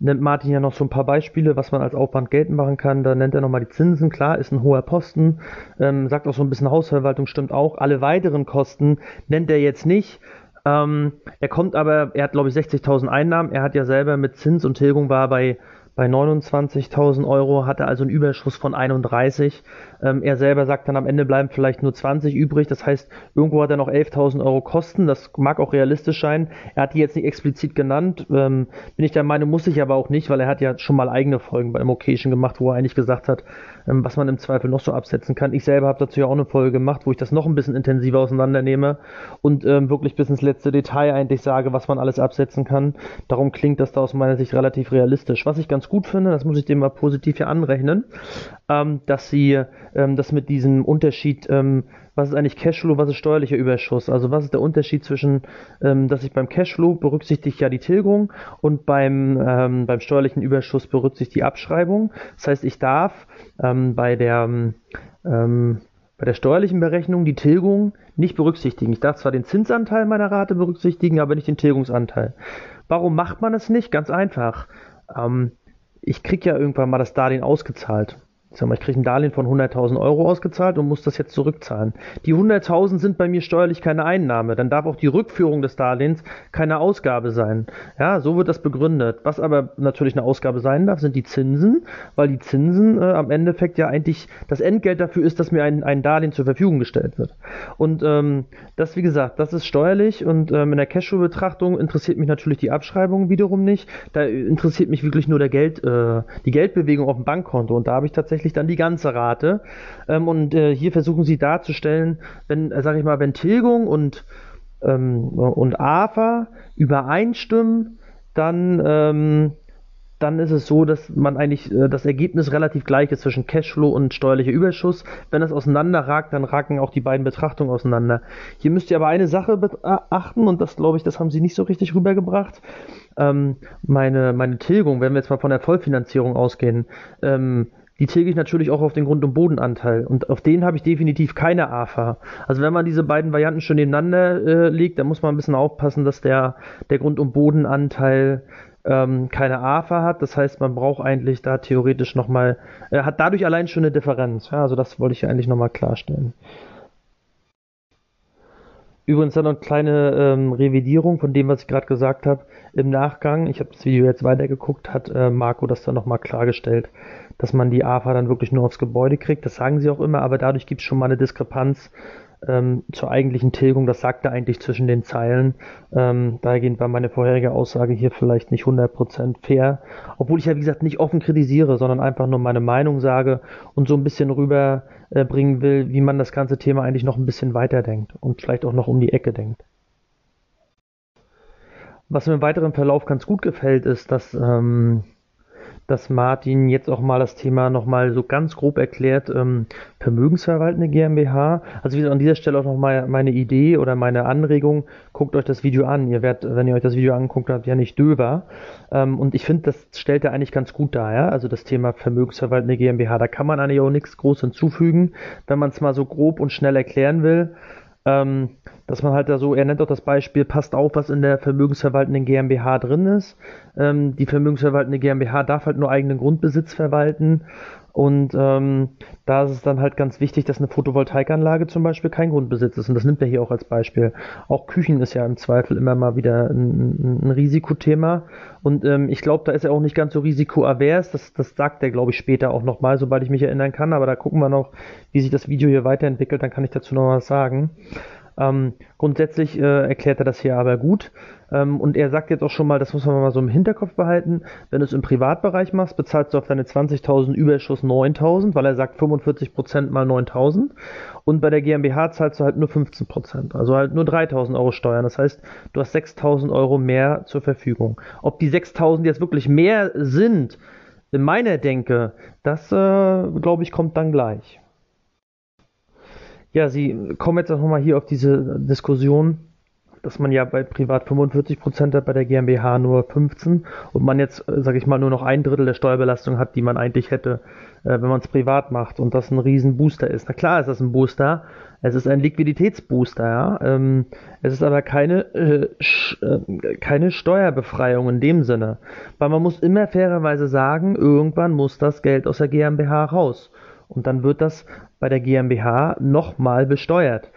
A: nennt Martin ja noch so ein paar Beispiele, was man als Aufwand geltend machen kann. Da nennt er nochmal die Zinsen. Klar, ist ein hoher Posten. Ähm, sagt auch so ein bisschen Hausverwaltung, stimmt auch. Alle weiteren Kosten nennt er jetzt nicht. Ähm, er kommt aber, er hat glaube ich 60.000 Einnahmen. Er hat ja selber mit Zins und Tilgung war bei bei 29.000 Euro hat er also einen Überschuss von 31. Ähm, er selber sagt dann am Ende bleiben vielleicht nur 20 übrig. Das heißt, irgendwo hat er noch 11.000 Euro Kosten. Das mag auch realistisch sein. Er hat die jetzt nicht explizit genannt. Ähm, bin ich der Meinung, muss ich aber auch nicht, weil er hat ja schon mal eigene Folgen bei Immocation gemacht, wo er eigentlich gesagt hat, ähm, was man im Zweifel noch so absetzen kann. Ich selber habe dazu ja auch eine Folge gemacht, wo ich das noch ein bisschen intensiver auseinandernehme und ähm, wirklich bis ins letzte Detail eigentlich sage, was man alles absetzen kann. Darum klingt das da aus meiner Sicht relativ realistisch. Was ich ganz gut finde, das muss ich dem mal positiv hier anrechnen, ähm, dass sie ähm, das mit diesem Unterschied, ähm, was ist eigentlich Cashflow, was ist steuerlicher Überschuss? Also was ist der Unterschied zwischen, ähm, dass ich beim Cashflow berücksichtige ja die Tilgung und beim, ähm, beim steuerlichen Überschuss berücksichtige die Abschreibung. Das heißt, ich darf ähm, bei der ähm, bei der steuerlichen Berechnung die Tilgung nicht berücksichtigen. Ich darf zwar den Zinsanteil meiner Rate berücksichtigen, aber nicht den Tilgungsanteil. Warum macht man es nicht? Ganz einfach. Ähm, ich kriege ja irgendwann mal das Darlehen ausgezahlt. Sag mal, ich kriege ein Darlehen von 100.000 Euro ausgezahlt und muss das jetzt zurückzahlen. Die 100.000 sind bei mir steuerlich keine Einnahme. Dann darf auch die Rückführung des Darlehens keine Ausgabe sein. Ja, so wird das begründet. Was aber natürlich eine Ausgabe sein darf, sind die Zinsen, weil die Zinsen äh, am Endeffekt ja eigentlich das Entgelt dafür ist, dass mir ein, ein Darlehen zur Verfügung gestellt wird. Und ähm, das, wie gesagt, das ist steuerlich und ähm, in der Cashflow-Betrachtung interessiert mich natürlich die Abschreibung wiederum nicht. Da interessiert mich wirklich nur der Geld, äh, die Geldbewegung auf dem Bankkonto und da habe ich tatsächlich tatsächlich dann die ganze Rate. Ähm, und äh, hier versuchen sie darzustellen, wenn, äh, sag ich mal, wenn Tilgung und, ähm, und AFA übereinstimmen, dann, ähm, dann ist es so, dass man eigentlich äh, das Ergebnis relativ gleich ist zwischen Cashflow und steuerlicher Überschuss. Wenn es auseinanderragt, dann ragen auch die beiden Betrachtungen auseinander. Hier müsst ihr aber eine Sache beachten und das glaube ich, das haben sie nicht so richtig rübergebracht. Ähm, meine, meine Tilgung, wenn wir jetzt mal von der Vollfinanzierung ausgehen, ähm, die tilge ich natürlich auch auf den Grund- und Bodenanteil. Und auf den habe ich definitiv keine AFA. Also wenn man diese beiden Varianten schon nebeneinander äh, legt, dann muss man ein bisschen aufpassen, dass der, der Grund- und Bodenanteil ähm, keine AFA hat. Das heißt, man braucht eigentlich da theoretisch nochmal, äh, hat dadurch allein schon eine Differenz. Ja, also das wollte ich eigentlich nochmal klarstellen. Übrigens dann noch eine kleine ähm, Revidierung von dem, was ich gerade gesagt habe. Im Nachgang, ich habe das Video jetzt weitergeguckt, hat äh, Marco das dann nochmal klargestellt, dass man die AFA dann wirklich nur aufs Gebäude kriegt. Das sagen sie auch immer, aber dadurch gibt es schon mal eine Diskrepanz ähm, zur eigentlichen Tilgung. Das sagt er eigentlich zwischen den Zeilen. Ähm, dahergehend war meine vorherige Aussage hier vielleicht nicht 100% fair. Obwohl ich ja, wie gesagt, nicht offen kritisiere, sondern einfach nur meine Meinung sage und so ein bisschen rüberbringen äh, will, wie man das ganze Thema eigentlich noch ein bisschen weiterdenkt und vielleicht auch noch um die Ecke denkt. Was mir im weiteren Verlauf ganz gut gefällt, ist, dass, ähm, dass Martin jetzt auch mal das Thema nochmal so ganz grob erklärt, ähm, vermögensverwaltende GmbH. Also wie gesagt, an dieser Stelle auch nochmal meine Idee oder meine Anregung, guckt euch das Video an. Ihr werdet, wenn ihr euch das Video anguckt habt, ja nicht döber. Ähm, und ich finde, das stellt er eigentlich ganz gut dar, ja? Also das Thema vermögensverwaltende GmbH, da kann man eigentlich auch nichts groß hinzufügen, wenn man es mal so grob und schnell erklären will. Ähm, dass man halt da so, er nennt auch das Beispiel, passt auf, was in der vermögensverwaltenden GmbH drin ist. Ähm, die vermögensverwaltende GmbH darf halt nur eigenen Grundbesitz verwalten und ähm, da ist es dann halt ganz wichtig, dass eine Photovoltaikanlage zum Beispiel kein Grundbesitz ist. Und das nimmt er hier auch als Beispiel. Auch Küchen ist ja im Zweifel immer mal wieder ein, ein Risikothema. Und ähm, ich glaube, da ist er auch nicht ganz so risikoavers. Das, das sagt er, glaube ich, später auch nochmal, sobald ich mich erinnern kann. Aber da gucken wir noch, wie sich das Video hier weiterentwickelt. Dann kann ich dazu noch was sagen. Ähm, grundsätzlich äh, erklärt er das hier aber gut. Ähm, und er sagt jetzt auch schon mal, das muss man mal so im Hinterkopf behalten, wenn du es im Privatbereich machst, bezahlst du auf deine 20.000 Überschuss 9.000, weil er sagt 45% mal 9.000. Und bei der GmbH zahlst du halt nur 15%, also halt nur 3.000 Euro Steuern. Das heißt, du hast 6.000 Euro mehr zur Verfügung. Ob die 6.000 jetzt wirklich mehr sind, in meiner Denke, das äh, glaube ich kommt dann gleich. Ja, Sie kommen jetzt auch nochmal hier auf diese Diskussion, dass man ja bei Privat 45 Prozent hat, bei der GmbH nur 15 und man jetzt, äh, sage ich mal, nur noch ein Drittel der Steuerbelastung hat, die man eigentlich hätte, äh, wenn man es privat macht und das ein riesen Booster ist. Na klar ist das ein Booster, es ist ein Liquiditätsbooster, ja. Ähm, es ist aber keine, äh, äh, keine Steuerbefreiung in dem Sinne. Weil man muss immer fairerweise sagen, irgendwann muss das Geld aus der GmbH raus. Und dann wird das bei der GmbH nochmal besteuert.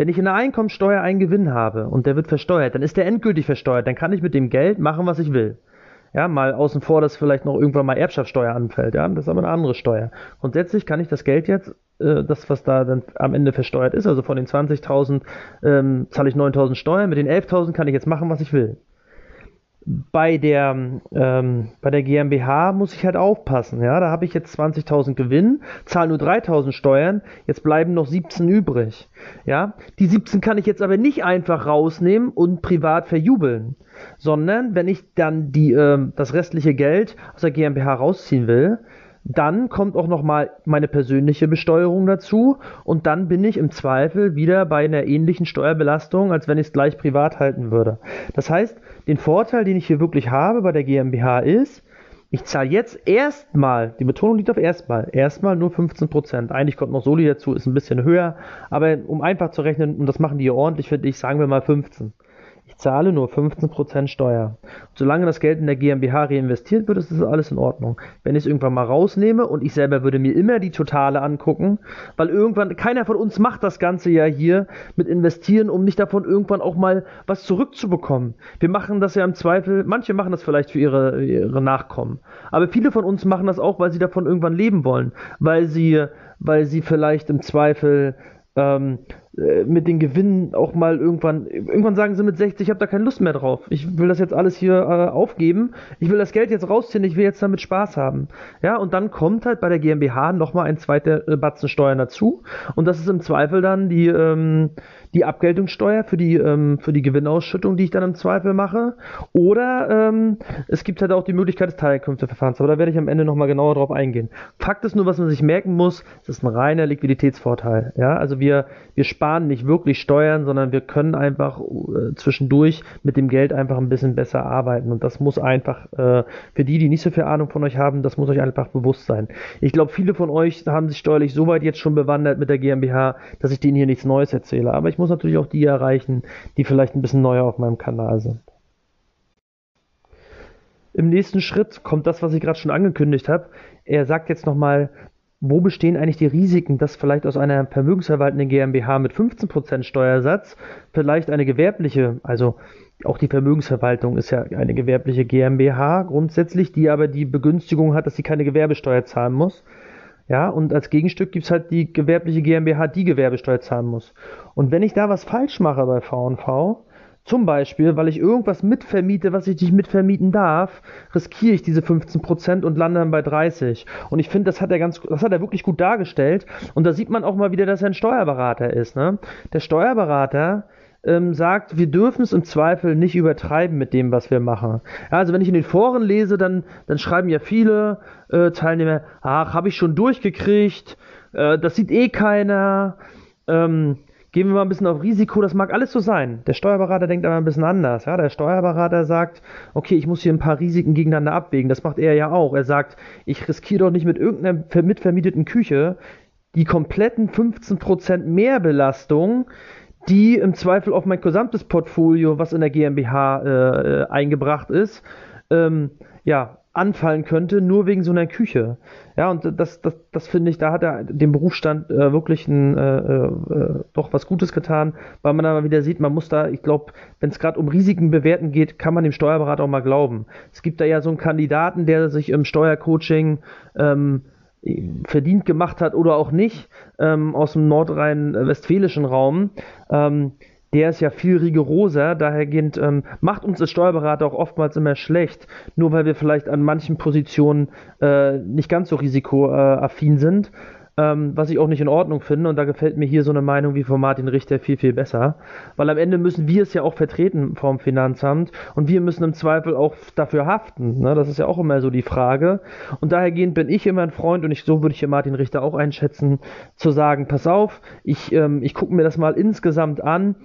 A: Wenn ich in der Einkommensteuer einen Gewinn habe und der wird versteuert, dann ist der endgültig versteuert. Dann kann ich mit dem Geld machen, was ich will. Ja, mal außen vor, dass vielleicht noch irgendwann mal Erbschaftssteuer anfällt. Ja, das ist aber eine andere Steuer. Grundsätzlich kann ich das Geld jetzt, äh, das was da dann am Ende versteuert ist, also von den 20.000 ähm, zahle ich 9.000 Steuern, mit den 11.000 kann ich jetzt machen, was ich will bei der, ähm, bei der GmbH muss ich halt aufpassen. Ja? Da habe ich jetzt 20.000 Gewinn, zahle nur 3.000 Steuern, jetzt bleiben noch 17 übrig. Ja? Die 17 kann ich jetzt aber nicht einfach rausnehmen und privat verjubeln, sondern wenn ich dann die, äh, das restliche Geld aus der GmbH rausziehen will, dann kommt auch nochmal meine persönliche Besteuerung dazu und dann bin ich im Zweifel wieder bei einer ähnlichen Steuerbelastung, als wenn ich es gleich privat halten würde. Das heißt, den Vorteil, den ich hier wirklich habe bei der GmbH ist, ich zahle jetzt erstmal, die Betonung liegt auf erstmal, erstmal nur 15%. Eigentlich kommt noch Soli dazu, ist ein bisschen höher, aber um einfach zu rechnen, und das machen die hier ordentlich für dich, sagen wir mal 15 zahle nur 15% Steuer. Solange das Geld in der GmbH reinvestiert wird, ist das alles in Ordnung. Wenn ich es irgendwann mal rausnehme und ich selber würde mir immer die Totale angucken, weil irgendwann, keiner von uns macht das Ganze ja hier mit investieren, um nicht davon irgendwann auch mal was zurückzubekommen. Wir machen das ja im Zweifel, manche machen das vielleicht für ihre, ihre Nachkommen, aber viele von uns machen das auch, weil sie davon irgendwann leben wollen, weil sie, weil sie vielleicht im Zweifel ähm, äh, mit den Gewinnen auch mal irgendwann, irgendwann sagen sie mit 60, ich habe da keine Lust mehr drauf. Ich will das jetzt alles hier äh, aufgeben. Ich will das Geld jetzt rausziehen, ich will jetzt damit Spaß haben. Ja, und dann kommt halt bei der GmbH nochmal ein zweiter äh, Batzen Steuern dazu. Und das ist im Zweifel dann die, ähm, die Abgeltungssteuer für die, ähm, für die Gewinnausschüttung, die ich dann im Zweifel mache. Oder ähm, es gibt halt auch die Möglichkeit des Teileinkünfteverfahrens, aber da werde ich am Ende nochmal genauer drauf eingehen. Fakt ist nur, was man sich merken muss, es ist ein reiner Liquiditätsvorteil. Ja, also wir, wir sparen nicht wirklich Steuern, sondern wir können einfach äh, zwischendurch mit dem Geld einfach ein bisschen besser arbeiten. Und das muss einfach äh, für die, die nicht so viel Ahnung von euch haben, das muss euch einfach bewusst sein. Ich glaube, viele von euch haben sich steuerlich so weit jetzt schon bewandert mit der GmbH, dass ich denen hier nichts Neues erzähle. Aber ich muss natürlich auch die erreichen, die vielleicht ein bisschen neuer auf meinem Kanal sind. Im nächsten Schritt kommt das, was ich gerade schon angekündigt habe. Er sagt jetzt nochmal, wo bestehen eigentlich die Risiken, dass vielleicht aus einer vermögensverwaltenden GmbH mit 15% Steuersatz vielleicht eine gewerbliche, also auch die Vermögensverwaltung ist ja eine gewerbliche GmbH grundsätzlich, die aber die Begünstigung hat, dass sie keine Gewerbesteuer zahlen muss. Ja, und als Gegenstück gibt es halt die gewerbliche GmbH, die Gewerbesteuer zahlen muss. Und wenn ich da was falsch mache bei VV, zum Beispiel, weil ich irgendwas mitvermiete, was ich nicht mitvermieten darf, riskiere ich diese 15% und lande dann bei 30. Und ich finde, das hat er ganz, das hat er wirklich gut dargestellt. Und da sieht man auch mal wieder, dass er ein Steuerberater ist. Ne? Der Steuerberater ähm, sagt, wir dürfen es im Zweifel nicht übertreiben mit dem, was wir machen. Ja, also wenn ich in den Foren lese, dann, dann schreiben ja viele äh, Teilnehmer, ach, habe ich schon durchgekriegt, äh, das sieht eh keiner. Ähm, gehen wir mal ein bisschen auf Risiko, das mag alles so sein. Der Steuerberater denkt aber ein bisschen anders. Ja? Der Steuerberater sagt, okay, ich muss hier ein paar Risiken gegeneinander abwägen. Das macht er ja auch. Er sagt, ich riskiere doch nicht mit irgendeiner mitvermieteten Küche die kompletten 15% Mehrbelastung die im Zweifel auf mein gesamtes Portfolio, was in der GmbH äh, eingebracht ist, ähm, ja, anfallen könnte, nur wegen so einer Küche. Ja, und das, das, das finde ich, da hat er dem Berufsstand äh, wirklich ein, äh, äh, doch was Gutes getan, weil man da wieder sieht, man muss da, ich glaube, wenn es gerade um Risiken bewerten geht, kann man dem Steuerberater auch mal glauben. Es gibt da ja so einen Kandidaten, der sich im Steuercoaching ähm, verdient gemacht hat oder auch nicht, ähm, aus dem nordrhein-westfälischen Raum, ähm, der ist ja viel rigoroser, dahergehend ähm, macht uns das Steuerberater auch oftmals immer schlecht, nur weil wir vielleicht an manchen Positionen äh, nicht ganz so risikoaffin sind ähm, was ich auch nicht in Ordnung finde. Und da gefällt mir hier so eine Meinung wie von Martin Richter viel, viel besser. Weil am Ende müssen wir es ja auch vertreten vom Finanzamt und wir müssen im Zweifel auch dafür haften. Ne? Das ist ja auch immer so die Frage. Und dahergehend bin ich immer ein Freund und ich, so würde ich hier Martin Richter auch einschätzen, zu sagen, pass auf, ich, ähm, ich gucke mir das mal insgesamt an.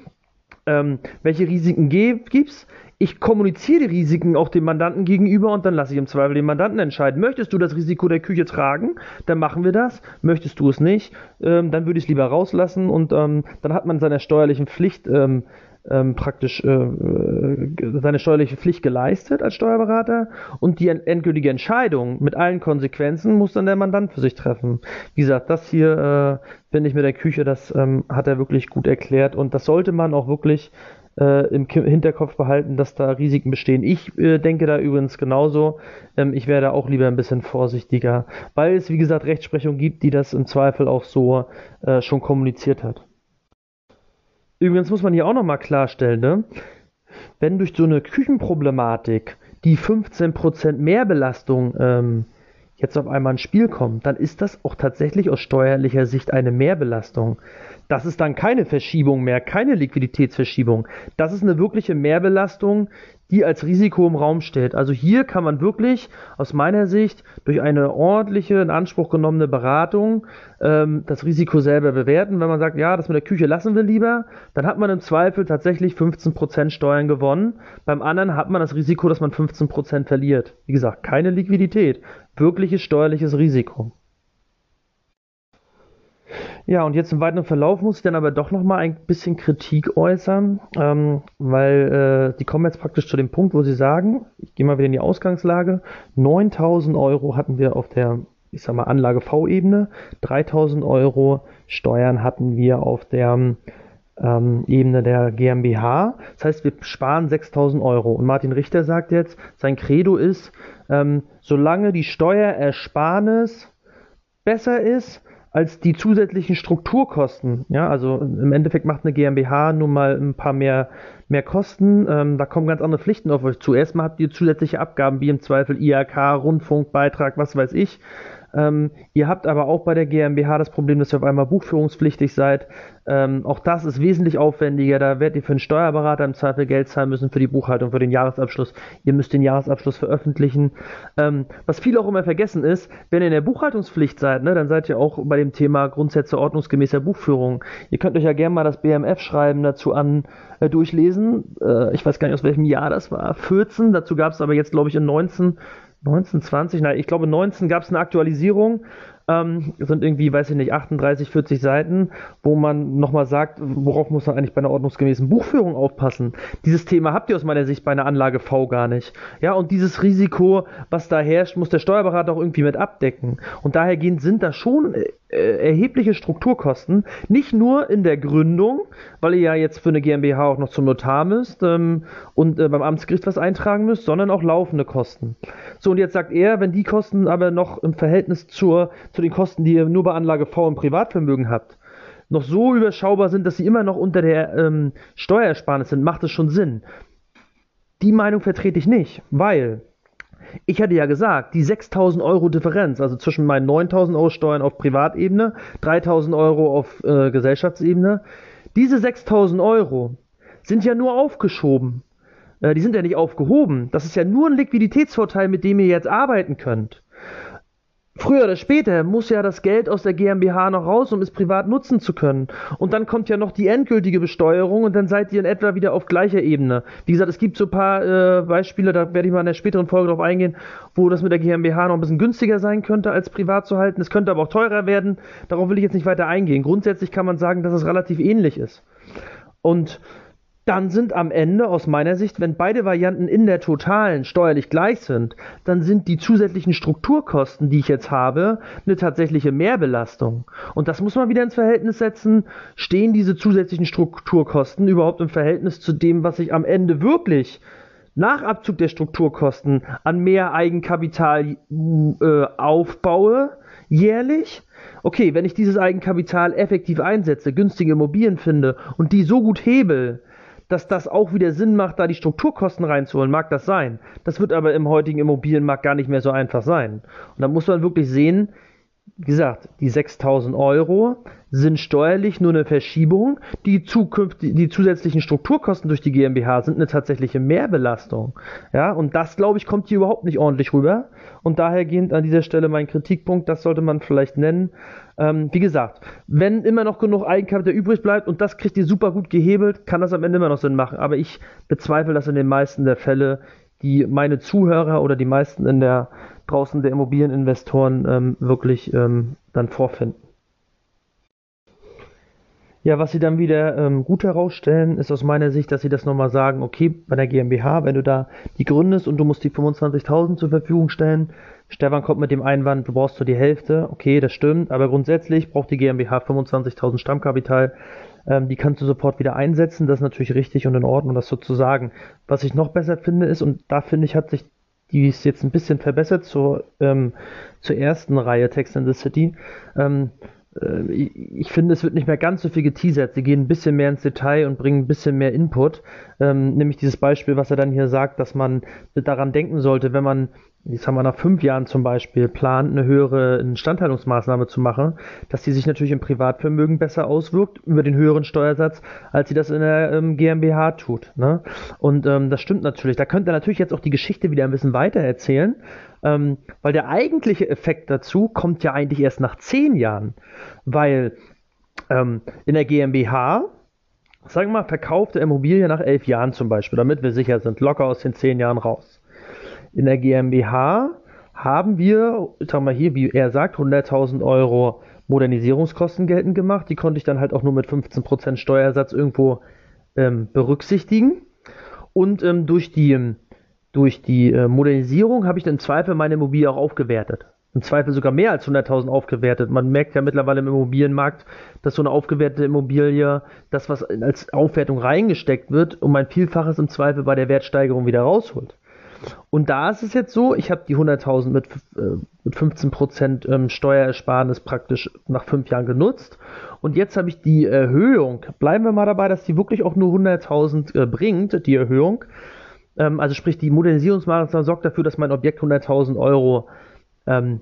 A: Ähm, welche Risiken gibt es? Ich kommuniziere die Risiken auch dem Mandanten gegenüber und dann lasse ich im Zweifel den Mandanten entscheiden. Möchtest du das Risiko der Küche tragen? Dann machen wir das. Möchtest du es nicht? Ähm, dann würde ich es lieber rauslassen und ähm, dann hat man seiner steuerlichen Pflicht ähm, ähm praktisch äh, äh, seine steuerliche Pflicht geleistet als Steuerberater und die endgültige Entscheidung mit allen Konsequenzen muss dann der Mandant für sich treffen. Wie gesagt, das hier äh, finde ich mit der Küche, das ähm, hat er wirklich gut erklärt und das sollte man auch wirklich äh, im Hinterkopf behalten, dass da Risiken bestehen. Ich äh, denke da übrigens genauso. Ähm, ich werde auch lieber ein bisschen vorsichtiger, weil es, wie gesagt, Rechtsprechung gibt, die das im Zweifel auch so äh, schon kommuniziert hat. Übrigens muss man hier auch nochmal klarstellen, ne? wenn durch so eine Küchenproblematik die 15% Mehrbelastung ähm, jetzt auf einmal ins Spiel kommt, dann ist das auch tatsächlich aus steuerlicher Sicht eine Mehrbelastung. Das ist dann keine Verschiebung mehr, keine Liquiditätsverschiebung. Das ist eine wirkliche Mehrbelastung, die als Risiko im Raum steht. Also hier kann man wirklich aus meiner Sicht durch eine ordentliche, in Anspruch genommene Beratung ähm, das Risiko selber bewerten. Wenn man sagt, ja, das mit der Küche lassen wir lieber, dann hat man im Zweifel tatsächlich 15% Steuern gewonnen. Beim anderen hat man das Risiko, dass man 15% verliert. Wie gesagt, keine Liquidität, wirkliches steuerliches Risiko. Ja, und jetzt im weiteren Verlauf muss ich dann aber doch nochmal ein bisschen Kritik äußern, ähm, weil äh, die kommen jetzt praktisch zu dem Punkt, wo sie sagen, ich gehe mal wieder in die Ausgangslage, 9000 Euro hatten wir auf der, ich sag mal, Anlage V-Ebene, 3000 Euro Steuern hatten wir auf der ähm, Ebene der GmbH. Das heißt, wir sparen 6000 Euro. Und Martin Richter sagt jetzt, sein Credo ist, ähm, solange die Steuerersparnis besser ist als die zusätzlichen Strukturkosten. Ja, also im Endeffekt macht eine GmbH nun mal ein paar mehr, mehr Kosten. Ähm, da kommen ganz andere Pflichten auf euch zu. Erstmal habt ihr zusätzliche Abgaben, wie im Zweifel IHK, Rundfunkbeitrag, was weiß ich. Ähm, ihr habt aber auch bei der GmbH das Problem, dass ihr auf einmal buchführungspflichtig seid. Ähm, auch das ist wesentlich aufwendiger. Da werdet ihr für einen Steuerberater im Zweifel Geld zahlen müssen für die Buchhaltung, für den Jahresabschluss. Ihr müsst den Jahresabschluss veröffentlichen. Ähm, was viele auch immer vergessen ist, wenn ihr in der Buchhaltungspflicht seid, ne, dann seid ihr auch bei dem Thema Grundsätze ordnungsgemäßer Buchführung. Ihr könnt euch ja gerne mal das BMF-Schreiben dazu an äh, durchlesen. Äh, ich weiß gar nicht, aus welchem Jahr das war. 14. Dazu gab es aber jetzt, glaube ich, in 19 19, 20, nein, ich glaube 19 gab es eine Aktualisierung ähm, sind irgendwie, weiß ich nicht, 38, 40 Seiten, wo man nochmal sagt, worauf muss man eigentlich bei einer ordnungsgemäßen Buchführung aufpassen. Dieses Thema habt ihr aus meiner Sicht bei einer Anlage V gar nicht. Ja, und dieses Risiko, was da herrscht, muss der Steuerberater auch irgendwie mit abdecken. Und dahergehend sind da schon äh, erhebliche Strukturkosten, nicht nur in der Gründung, weil ihr ja jetzt für eine GmbH auch noch zum Notar müsst ähm, und äh, beim Amtsgericht was eintragen müsst, sondern auch laufende Kosten. So, und jetzt sagt er, wenn die Kosten aber noch im Verhältnis zur, zu den Kosten, die ihr nur bei Anlage V im Privatvermögen habt, noch so überschaubar sind, dass sie immer noch unter der ähm, Steuersparnis sind, macht es schon Sinn. Die Meinung vertrete ich nicht, weil ich hatte ja gesagt, die 6000 Euro Differenz, also zwischen meinen 9000 Euro Steuern auf Privatebene, 3000 Euro auf äh, Gesellschaftsebene, diese 6000 Euro sind ja nur aufgeschoben. Äh, die sind ja nicht aufgehoben. Das ist ja nur ein Liquiditätsvorteil, mit dem ihr jetzt arbeiten könnt. Früher oder später muss ja das Geld aus der GmbH noch raus, um es privat nutzen zu können. Und dann kommt ja noch die endgültige Besteuerung und dann seid ihr in etwa wieder auf gleicher Ebene. Wie gesagt, es gibt so ein paar äh, Beispiele, da werde ich mal in der späteren Folge drauf eingehen, wo das mit der GmbH noch ein bisschen günstiger sein könnte, als privat zu halten. Es könnte aber auch teurer werden. Darauf will ich jetzt nicht weiter eingehen. Grundsätzlich kann man sagen, dass es relativ ähnlich ist. Und dann sind am Ende aus meiner Sicht, wenn beide Varianten in der totalen steuerlich gleich sind, dann sind die zusätzlichen Strukturkosten, die ich jetzt habe, eine tatsächliche Mehrbelastung. Und das muss man wieder ins Verhältnis setzen. Stehen diese zusätzlichen Strukturkosten überhaupt im Verhältnis zu dem, was ich am Ende wirklich nach Abzug der Strukturkosten an mehr Eigenkapital äh, aufbaue, jährlich? Okay, wenn ich dieses Eigenkapital effektiv einsetze, günstige Immobilien finde und die so gut hebel, dass das auch wieder Sinn macht, da die Strukturkosten reinzuholen, mag das sein. Das wird aber im heutigen Immobilienmarkt gar nicht mehr so einfach sein. Und da muss man wirklich sehen, wie gesagt, die 6000 Euro sind steuerlich nur eine Verschiebung. Die, zukünftig, die zusätzlichen Strukturkosten durch die GmbH sind eine tatsächliche Mehrbelastung. Ja, und das, glaube ich, kommt hier überhaupt nicht ordentlich rüber. Und dahergehend an dieser Stelle mein Kritikpunkt, das sollte man vielleicht nennen. Ähm, wie gesagt, wenn immer noch genug Eigenkapital übrig bleibt und das kriegt ihr super gut gehebelt, kann das am Ende immer noch Sinn machen. Aber ich bezweifle das in den meisten der Fälle, die meine Zuhörer oder die meisten in der draußen der Immobilieninvestoren ähm, wirklich ähm, dann vorfinden. Ja, was sie dann wieder ähm, gut herausstellen, ist aus meiner Sicht, dass sie das nochmal sagen, okay, bei der GmbH, wenn du da die gründest und du musst die 25.000 zur Verfügung stellen, Stefan kommt mit dem Einwand, du brauchst nur die Hälfte. Okay, das stimmt, aber grundsätzlich braucht die GmbH 25.000 Stammkapital. Ähm, die kannst du sofort wieder einsetzen. Das ist natürlich richtig und in Ordnung, das so zu sagen. Was ich noch besser finde ist, und da finde ich, hat sich die ist jetzt ein bisschen verbessert zur, ähm, zur ersten Reihe Text in the City. Ähm, äh, ich finde, es wird nicht mehr ganz so viel geteasert. Sie gehen ein bisschen mehr ins Detail und bringen ein bisschen mehr Input. Ähm, nämlich dieses Beispiel, was er dann hier sagt, dass man daran denken sollte, wenn man jetzt haben wir nach fünf Jahren zum Beispiel, plant, eine höhere Instandhaltungsmaßnahme zu machen, dass die sich natürlich im Privatvermögen besser auswirkt über den höheren Steuersatz, als sie das in der ähm, GmbH tut. Ne? Und ähm, das stimmt natürlich. Da könnte natürlich jetzt auch die Geschichte wieder ein bisschen weiter erzählen, ähm, weil der eigentliche Effekt dazu kommt ja eigentlich erst nach zehn Jahren, weil ähm, in der GmbH sagen wir mal, verkaufte Immobilie nach elf Jahren zum Beispiel, damit wir sicher sind, locker aus den zehn Jahren raus in der GmbH haben wir, sagen wir hier, wie er sagt, 100.000 Euro Modernisierungskosten geltend gemacht. Die konnte ich dann halt auch nur mit 15% Steuersatz irgendwo ähm, berücksichtigen. Und ähm, durch die, durch die äh, Modernisierung habe ich dann im Zweifel meine Immobilie auch aufgewertet. Im Zweifel sogar mehr als 100.000 aufgewertet. Man merkt ja mittlerweile im Immobilienmarkt, dass so eine aufgewertete Immobilie, das was als Aufwertung reingesteckt wird, um ein Vielfaches im Zweifel bei der Wertsteigerung wieder rausholt. Und da ist es jetzt so, ich habe die 100.000 mit, äh, mit 15% ähm, Steuerersparnis praktisch nach fünf Jahren genutzt. Und jetzt habe ich die Erhöhung, bleiben wir mal dabei, dass die wirklich auch nur 100.000 äh, bringt, die Erhöhung. Ähm, also sprich, die Modernisierungsmaßnahme sorgt dafür, dass mein Objekt 100.000 Euro ähm,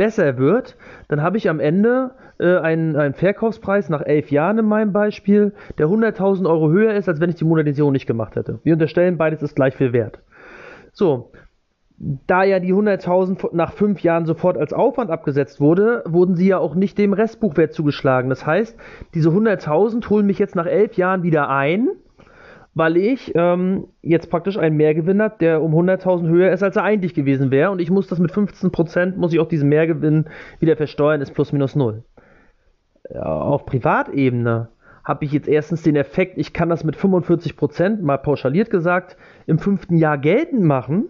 A: besser wird, dann habe ich am Ende äh, einen, einen, Verkaufspreis nach elf Jahren in meinem Beispiel, der 100.000 Euro höher ist, als wenn ich die Modernisierung nicht gemacht hätte. Wir unterstellen, beides ist gleich viel wert. So, da ja die 100.000 nach fünf Jahren sofort als Aufwand abgesetzt wurde, wurden sie ja auch nicht dem Restbuchwert zugeschlagen. Das heißt, diese 100.000 holen mich jetzt nach elf Jahren wieder ein, weil ich ähm, jetzt praktisch einen Mehrgewinn habe, der um 100.000 höher ist, als er eigentlich gewesen wäre. Und ich muss das mit 15%, muss ich auch diesen Mehrgewinn wieder versteuern, ist plus minus null. Auf Privatebene habe ich jetzt erstens den Effekt, ich kann das mit 45%, mal pauschaliert gesagt, im fünften Jahr geltend machen.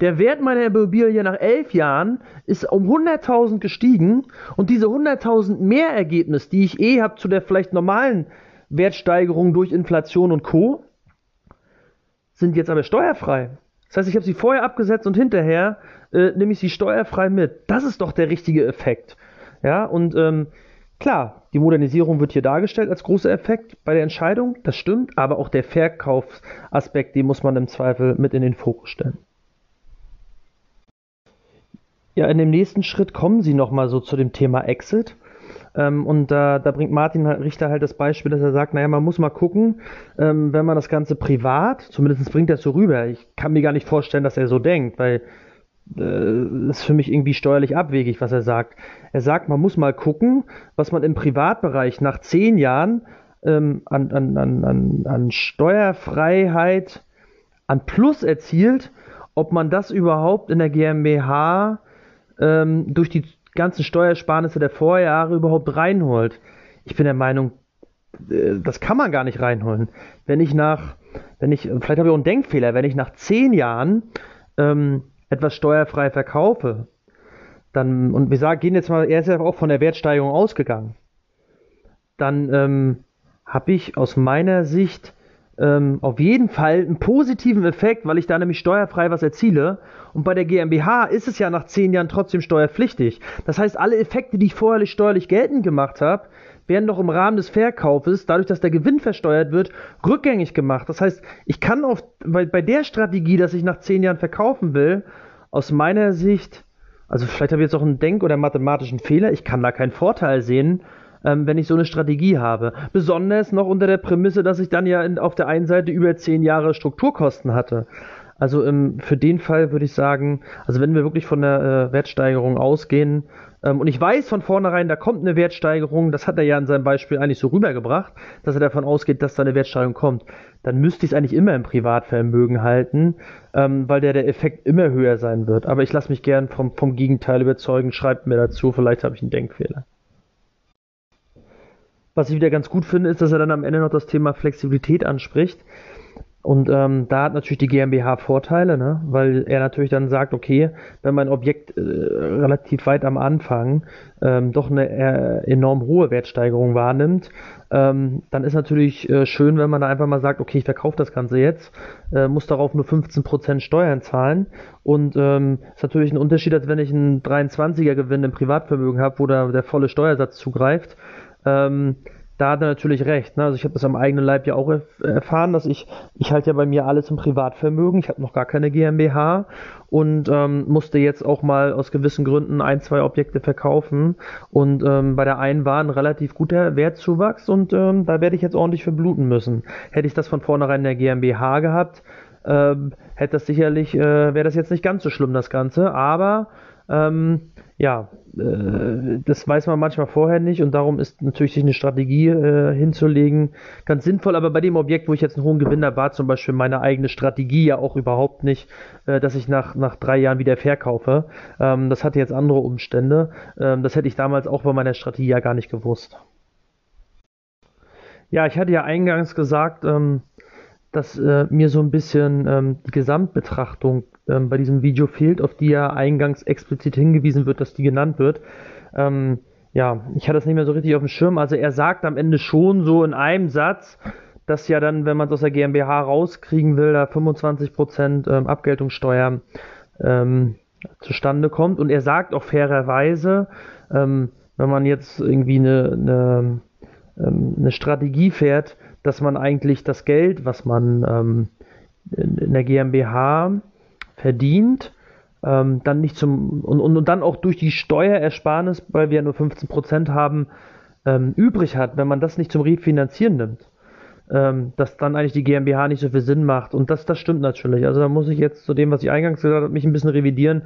A: Der Wert meiner Immobilie nach elf Jahren ist um 100.000 gestiegen und diese 100.000 Mehrergebnis, die ich eh habe zu der vielleicht normalen Wertsteigerung durch Inflation und Co., sind jetzt aber steuerfrei. Das heißt, ich habe sie vorher abgesetzt und hinterher äh, nehme ich sie steuerfrei mit. Das ist doch der richtige Effekt. Ja, und ähm, Klar, die Modernisierung wird hier dargestellt als großer Effekt bei der Entscheidung, das stimmt, aber auch der Verkaufsaspekt, den muss man im Zweifel mit in den Fokus stellen. Ja, in dem nächsten Schritt kommen Sie nochmal so zu dem Thema Exit. Ähm, und da, da, bringt Martin Richter halt das Beispiel, dass er sagt, naja, man muss mal gucken, ähm, wenn man das Ganze privat, zumindest bringt er es so rüber. Ich kann mir gar nicht vorstellen, dass er so denkt, weil äh, ist für mich irgendwie steuerlich abwegig, was er sagt. Er sagt, man muss mal gucken, was man im Privatbereich nach zehn Jahren ähm, an, an, an, an Steuerfreiheit, an Plus erzielt, ob man das überhaupt in der GmbH ähm, durch die ganzen Steuersparnisse der Vorjahre überhaupt reinholt. Ich bin der Meinung, äh, das kann man gar nicht reinholen. Wenn ich nach, wenn ich, vielleicht habe ich auch einen Denkfehler, wenn ich nach zehn Jahren ähm, etwas steuerfrei verkaufe, dann, und wir sagen, gehen jetzt mal, er ist ja auch von der Wertsteigerung ausgegangen, dann ähm, habe ich aus meiner Sicht ähm, auf jeden Fall einen positiven Effekt, weil ich da nämlich steuerfrei was erziele. Und bei der GmbH ist es ja nach zehn Jahren trotzdem steuerpflichtig. Das heißt, alle Effekte, die ich vorher steuerlich geltend gemacht habe, werden doch im Rahmen des Verkaufes, dadurch, dass der Gewinn versteuert wird, rückgängig gemacht. Das heißt, ich kann auf, bei, bei der Strategie, dass ich nach zehn Jahren verkaufen will, aus meiner Sicht, also vielleicht habe ich jetzt auch einen Denk- oder mathematischen Fehler, ich kann da keinen Vorteil sehen, ähm, wenn ich so eine Strategie habe. Besonders noch unter der Prämisse, dass ich dann ja in, auf der einen Seite über zehn Jahre Strukturkosten hatte. Also ähm, für den Fall würde ich sagen, also wenn wir wirklich von der äh, Wertsteigerung ausgehen, und ich weiß von vornherein, da kommt eine Wertsteigerung, das hat er ja in seinem Beispiel eigentlich so rübergebracht, dass er davon ausgeht, dass da eine Wertsteigerung kommt, dann müsste ich es eigentlich immer im Privatvermögen halten, ähm, weil der, der Effekt immer höher sein wird. Aber ich lasse mich gern vom, vom Gegenteil überzeugen, schreibt mir dazu, vielleicht habe ich einen Denkfehler. Was ich wieder ganz gut finde, ist, dass er dann am Ende noch das Thema Flexibilität anspricht. Und ähm, da hat natürlich die GmbH Vorteile, ne? weil er natürlich dann sagt, okay, wenn mein Objekt äh, relativ weit am Anfang ähm, doch eine äh, enorm hohe Wertsteigerung wahrnimmt, ähm, dann ist natürlich äh, schön, wenn man da einfach mal sagt, okay, ich verkaufe das Ganze jetzt, äh, muss darauf nur 15% Steuern zahlen und ähm, ist natürlich ein Unterschied, als wenn ich einen 23er Gewinn im Privatvermögen habe, wo da der volle Steuersatz zugreift. Ähm, da hat er natürlich recht. Ne? Also ich habe das am eigenen Leib ja auch erfahren, dass ich, ich halte ja bei mir alles im Privatvermögen. Ich habe noch gar keine GmbH und ähm, musste jetzt auch mal aus gewissen Gründen ein, zwei Objekte verkaufen. Und ähm, bei der einen war ein relativ guter Wertzuwachs und ähm, da werde ich jetzt ordentlich verbluten müssen. Hätte ich das von vornherein in der GmbH gehabt, ähm, hätte das sicherlich, äh, wäre das jetzt nicht ganz so schlimm, das Ganze. Aber ähm, ja, äh, das weiß man manchmal vorher nicht und darum ist natürlich sich eine Strategie äh, hinzulegen ganz sinnvoll. Aber bei dem Objekt, wo ich jetzt einen hohen Gewinn habe, war zum Beispiel meine eigene Strategie ja auch überhaupt nicht, äh, dass ich nach, nach drei Jahren wieder verkaufe. Ähm, das hatte jetzt andere Umstände. Ähm, das hätte ich damals auch bei meiner Strategie ja gar nicht gewusst. Ja, ich hatte ja eingangs gesagt, ähm, dass äh, mir so ein bisschen ähm, die Gesamtbetrachtung ähm, bei diesem Video fehlt, auf die ja eingangs explizit hingewiesen wird, dass die genannt wird. Ähm, ja, ich hatte das nicht mehr so richtig auf dem Schirm. Also er sagt am Ende schon so in einem Satz, dass ja dann, wenn man es aus der GmbH rauskriegen will, da 25% ähm, Abgeltungssteuer ähm, zustande kommt. Und er sagt auch fairerweise, ähm, wenn man jetzt irgendwie eine, eine, ähm, eine Strategie fährt, dass man eigentlich das Geld, was man ähm, in der GmbH verdient, ähm, dann nicht zum und, und, und, dann auch durch die Steuerersparnis, weil wir ja nur 15% haben, ähm, übrig hat, wenn man das nicht zum Refinanzieren nimmt, ähm, dass dann eigentlich die GmbH nicht so viel Sinn macht. Und das, das stimmt natürlich. Also da muss ich jetzt zu dem, was ich eingangs gesagt habe, mich ein bisschen revidieren.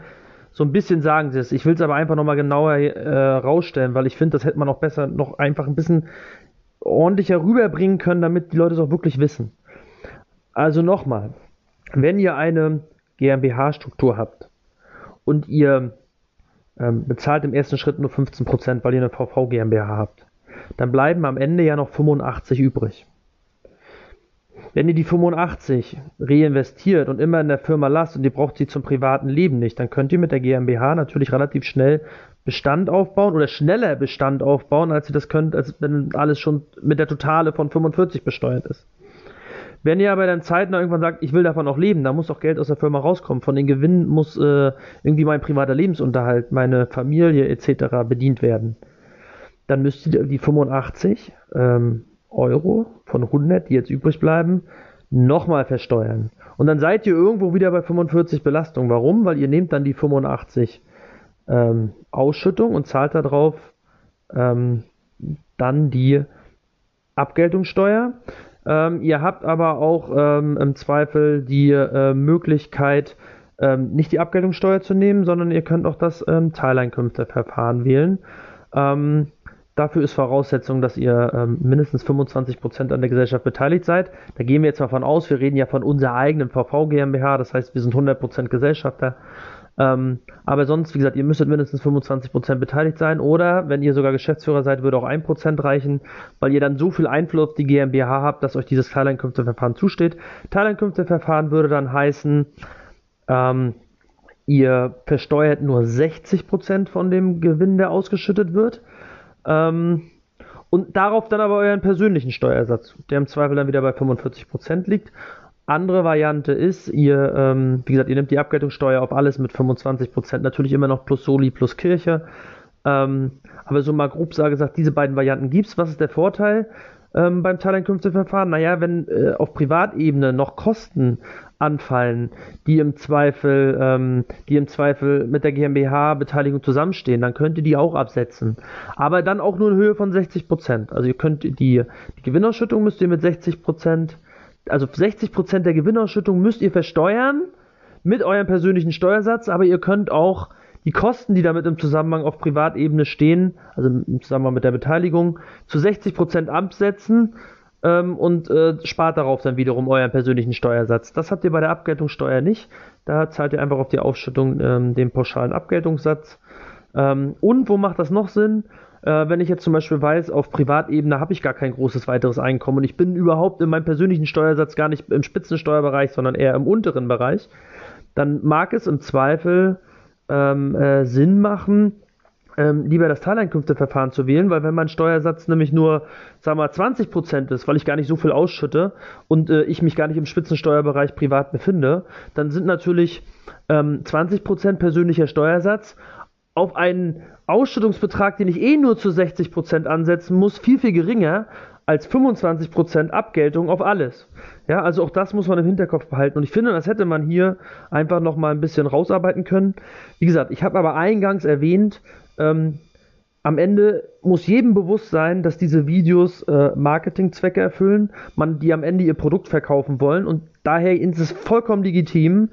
A: So ein bisschen sagen sie es. Ich will es aber einfach nochmal genauer äh, rausstellen, weil ich finde, das hätte man auch besser noch einfach ein bisschen ordentlicher rüberbringen können, damit die Leute es auch wirklich wissen. Also nochmal, wenn ihr eine GmbH-Struktur habt und ihr ähm, bezahlt im ersten Schritt nur 15%, weil ihr eine VV GmbH habt, dann bleiben am Ende ja noch 85 übrig. Wenn ihr die 85 reinvestiert und immer in der Firma lasst und ihr braucht sie zum privaten Leben nicht, dann könnt ihr mit der GmbH natürlich relativ schnell Bestand aufbauen oder schneller Bestand aufbauen, als ihr das könnt, als wenn alles schon mit der Totale von 45 besteuert ist. Wenn ihr aber dann zeitnah irgendwann sagt, ich will davon auch leben, dann muss auch Geld aus der Firma rauskommen. Von den Gewinnen muss äh, irgendwie mein privater Lebensunterhalt, meine Familie etc. bedient werden. Dann müsst ihr die 85 ähm, Euro von 100, die jetzt übrig bleiben, nochmal versteuern. Und dann seid ihr irgendwo wieder bei 45 Belastung. Warum? Weil ihr nehmt dann die 85 ähm, Ausschüttung und zahlt darauf ähm, dann die Abgeltungssteuer. Ähm, ihr habt aber auch ähm, im Zweifel die äh, Möglichkeit, ähm, nicht die Abgeltungssteuer zu nehmen, sondern ihr könnt auch das ähm, Teileinkünfteverfahren wählen. Dafür ist Voraussetzung, dass ihr ähm, mindestens 25% an der Gesellschaft beteiligt seid. Da gehen wir jetzt mal von aus, wir reden ja von unserer eigenen VV GmbH, das heißt, wir sind 100% Gesellschafter. Ähm, aber sonst, wie gesagt, ihr müsstet mindestens 25% beteiligt sein oder wenn ihr sogar Geschäftsführer seid, würde auch 1% reichen, weil ihr dann so viel Einfluss auf die GmbH habt, dass euch dieses Teileinkünfteverfahren zusteht. Teileinkünfteverfahren würde dann heißen, ähm, ihr versteuert nur 60% von dem Gewinn, der ausgeschüttet wird. Ähm, und darauf dann aber euren persönlichen Steuersatz, der im Zweifel dann wieder bei 45% liegt. Andere Variante ist, ihr, ähm, wie gesagt, ihr nehmt die Abgeltungssteuer auf alles mit 25%, natürlich immer noch plus Soli plus Kirche. Ähm, aber so mal grob gesagt, diese beiden Varianten gibt es. Was ist der Vorteil ähm, beim Teileinkünfteverfahren? Naja, wenn äh, auf Privatebene noch Kosten anfallen, die im Zweifel, ähm, die im Zweifel mit der GmbH-Beteiligung zusammenstehen, dann könnt ihr die auch absetzen. Aber dann auch nur in Höhe von 60% Also ihr könnt die, die Gewinnausschüttung müsst ihr mit 60 also 60% der Gewinnausschüttung müsst ihr versteuern mit eurem persönlichen Steuersatz, aber ihr könnt auch die Kosten, die damit im Zusammenhang auf Privatebene stehen, also im Zusammenhang mit der Beteiligung, zu 60% absetzen ähm, und äh, spart darauf dann wiederum euren persönlichen Steuersatz. Das habt ihr bei der Abgeltungssteuer nicht. Da zahlt ihr einfach auf die Ausschüttung ähm, den pauschalen Abgeltungssatz. Ähm, und wo macht das noch Sinn? Äh, wenn ich jetzt zum Beispiel weiß, auf Privatebene habe ich gar kein großes weiteres Einkommen und ich bin überhaupt in meinem persönlichen Steuersatz gar nicht im Spitzensteuerbereich, sondern eher im unteren Bereich, dann mag es im Zweifel ähm, äh, Sinn machen, ähm, lieber das Teileinkünfteverfahren zu wählen, weil wenn mein Steuersatz nämlich nur, sagen wir mal, 20% ist, weil ich gar nicht so viel ausschütte und äh, ich mich gar nicht im Spitzensteuerbereich privat befinde, dann sind natürlich ähm, 20% persönlicher Steuersatz auf einen Ausschüttungsbetrag, den ich eh nur zu 60% ansetzen muss, viel, viel geringer als 25% Abgeltung auf alles. Ja, also auch das muss man im Hinterkopf behalten. Und ich finde, das hätte man hier einfach noch mal ein bisschen rausarbeiten können. Wie gesagt, ich habe aber eingangs erwähnt, ähm, am Ende muss jedem bewusst sein, dass diese Videos äh, Marketingzwecke erfüllen, man die am Ende ihr Produkt verkaufen wollen und daher ist es vollkommen legitim,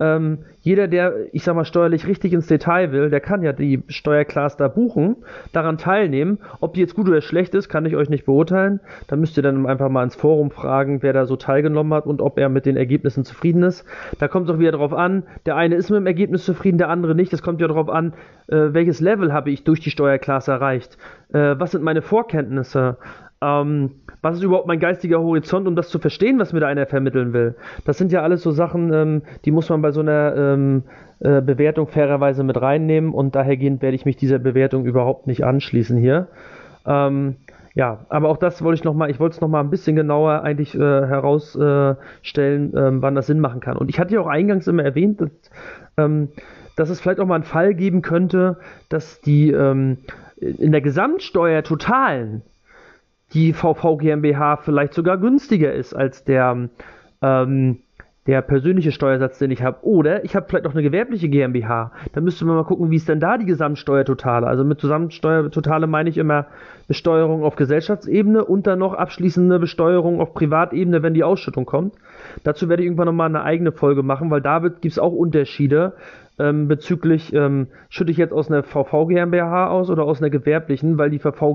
A: ähm, jeder, der, ich sag mal, steuerlich richtig ins Detail will, der kann ja die Steuerclass da buchen, daran teilnehmen. Ob die jetzt gut oder schlecht ist, kann ich euch nicht beurteilen. Da müsst ihr dann einfach mal ins Forum fragen, wer da so teilgenommen hat und ob er mit den Ergebnissen zufrieden ist. Da kommt es auch wieder darauf an, der eine ist mit dem Ergebnis zufrieden, der andere nicht. Es kommt ja darauf an, äh, welches Level habe ich durch die Steuerclass erreicht. Äh, was sind meine Vorkenntnisse? Ähm, was ist überhaupt mein geistiger Horizont, um das zu verstehen, was mir da einer vermitteln will? Das sind ja alles so Sachen, ähm, die muss man bei so einer ähm, äh, Bewertung fairerweise mit reinnehmen und dahergehend werde ich mich dieser Bewertung überhaupt nicht anschließen hier. Ähm, ja, aber auch das wollte ich nochmal, ich wollte es nochmal ein bisschen genauer eigentlich äh, herausstellen, äh, wann das Sinn machen kann. Und ich hatte ja auch eingangs immer erwähnt, dass, ähm, dass es vielleicht auch mal einen Fall geben könnte, dass die ähm, in der Gesamtsteuer totalen die VV GmbH vielleicht sogar günstiger ist als der, ähm, der persönliche Steuersatz, den ich habe. Oder ich habe vielleicht noch eine gewerbliche GmbH. Da müsste man mal gucken, wie ist denn da die Gesamtsteuertotale. Also mit Gesamtsteuertotale meine ich immer Besteuerung auf Gesellschaftsebene und dann noch abschließende Besteuerung auf Privatebene, wenn die Ausschüttung kommt. Dazu werde ich irgendwann nochmal eine eigene Folge machen, weil da gibt es auch Unterschiede ähm, bezüglich, ähm, schütte ich jetzt aus einer VV GmbH aus oder aus einer gewerblichen, weil die VV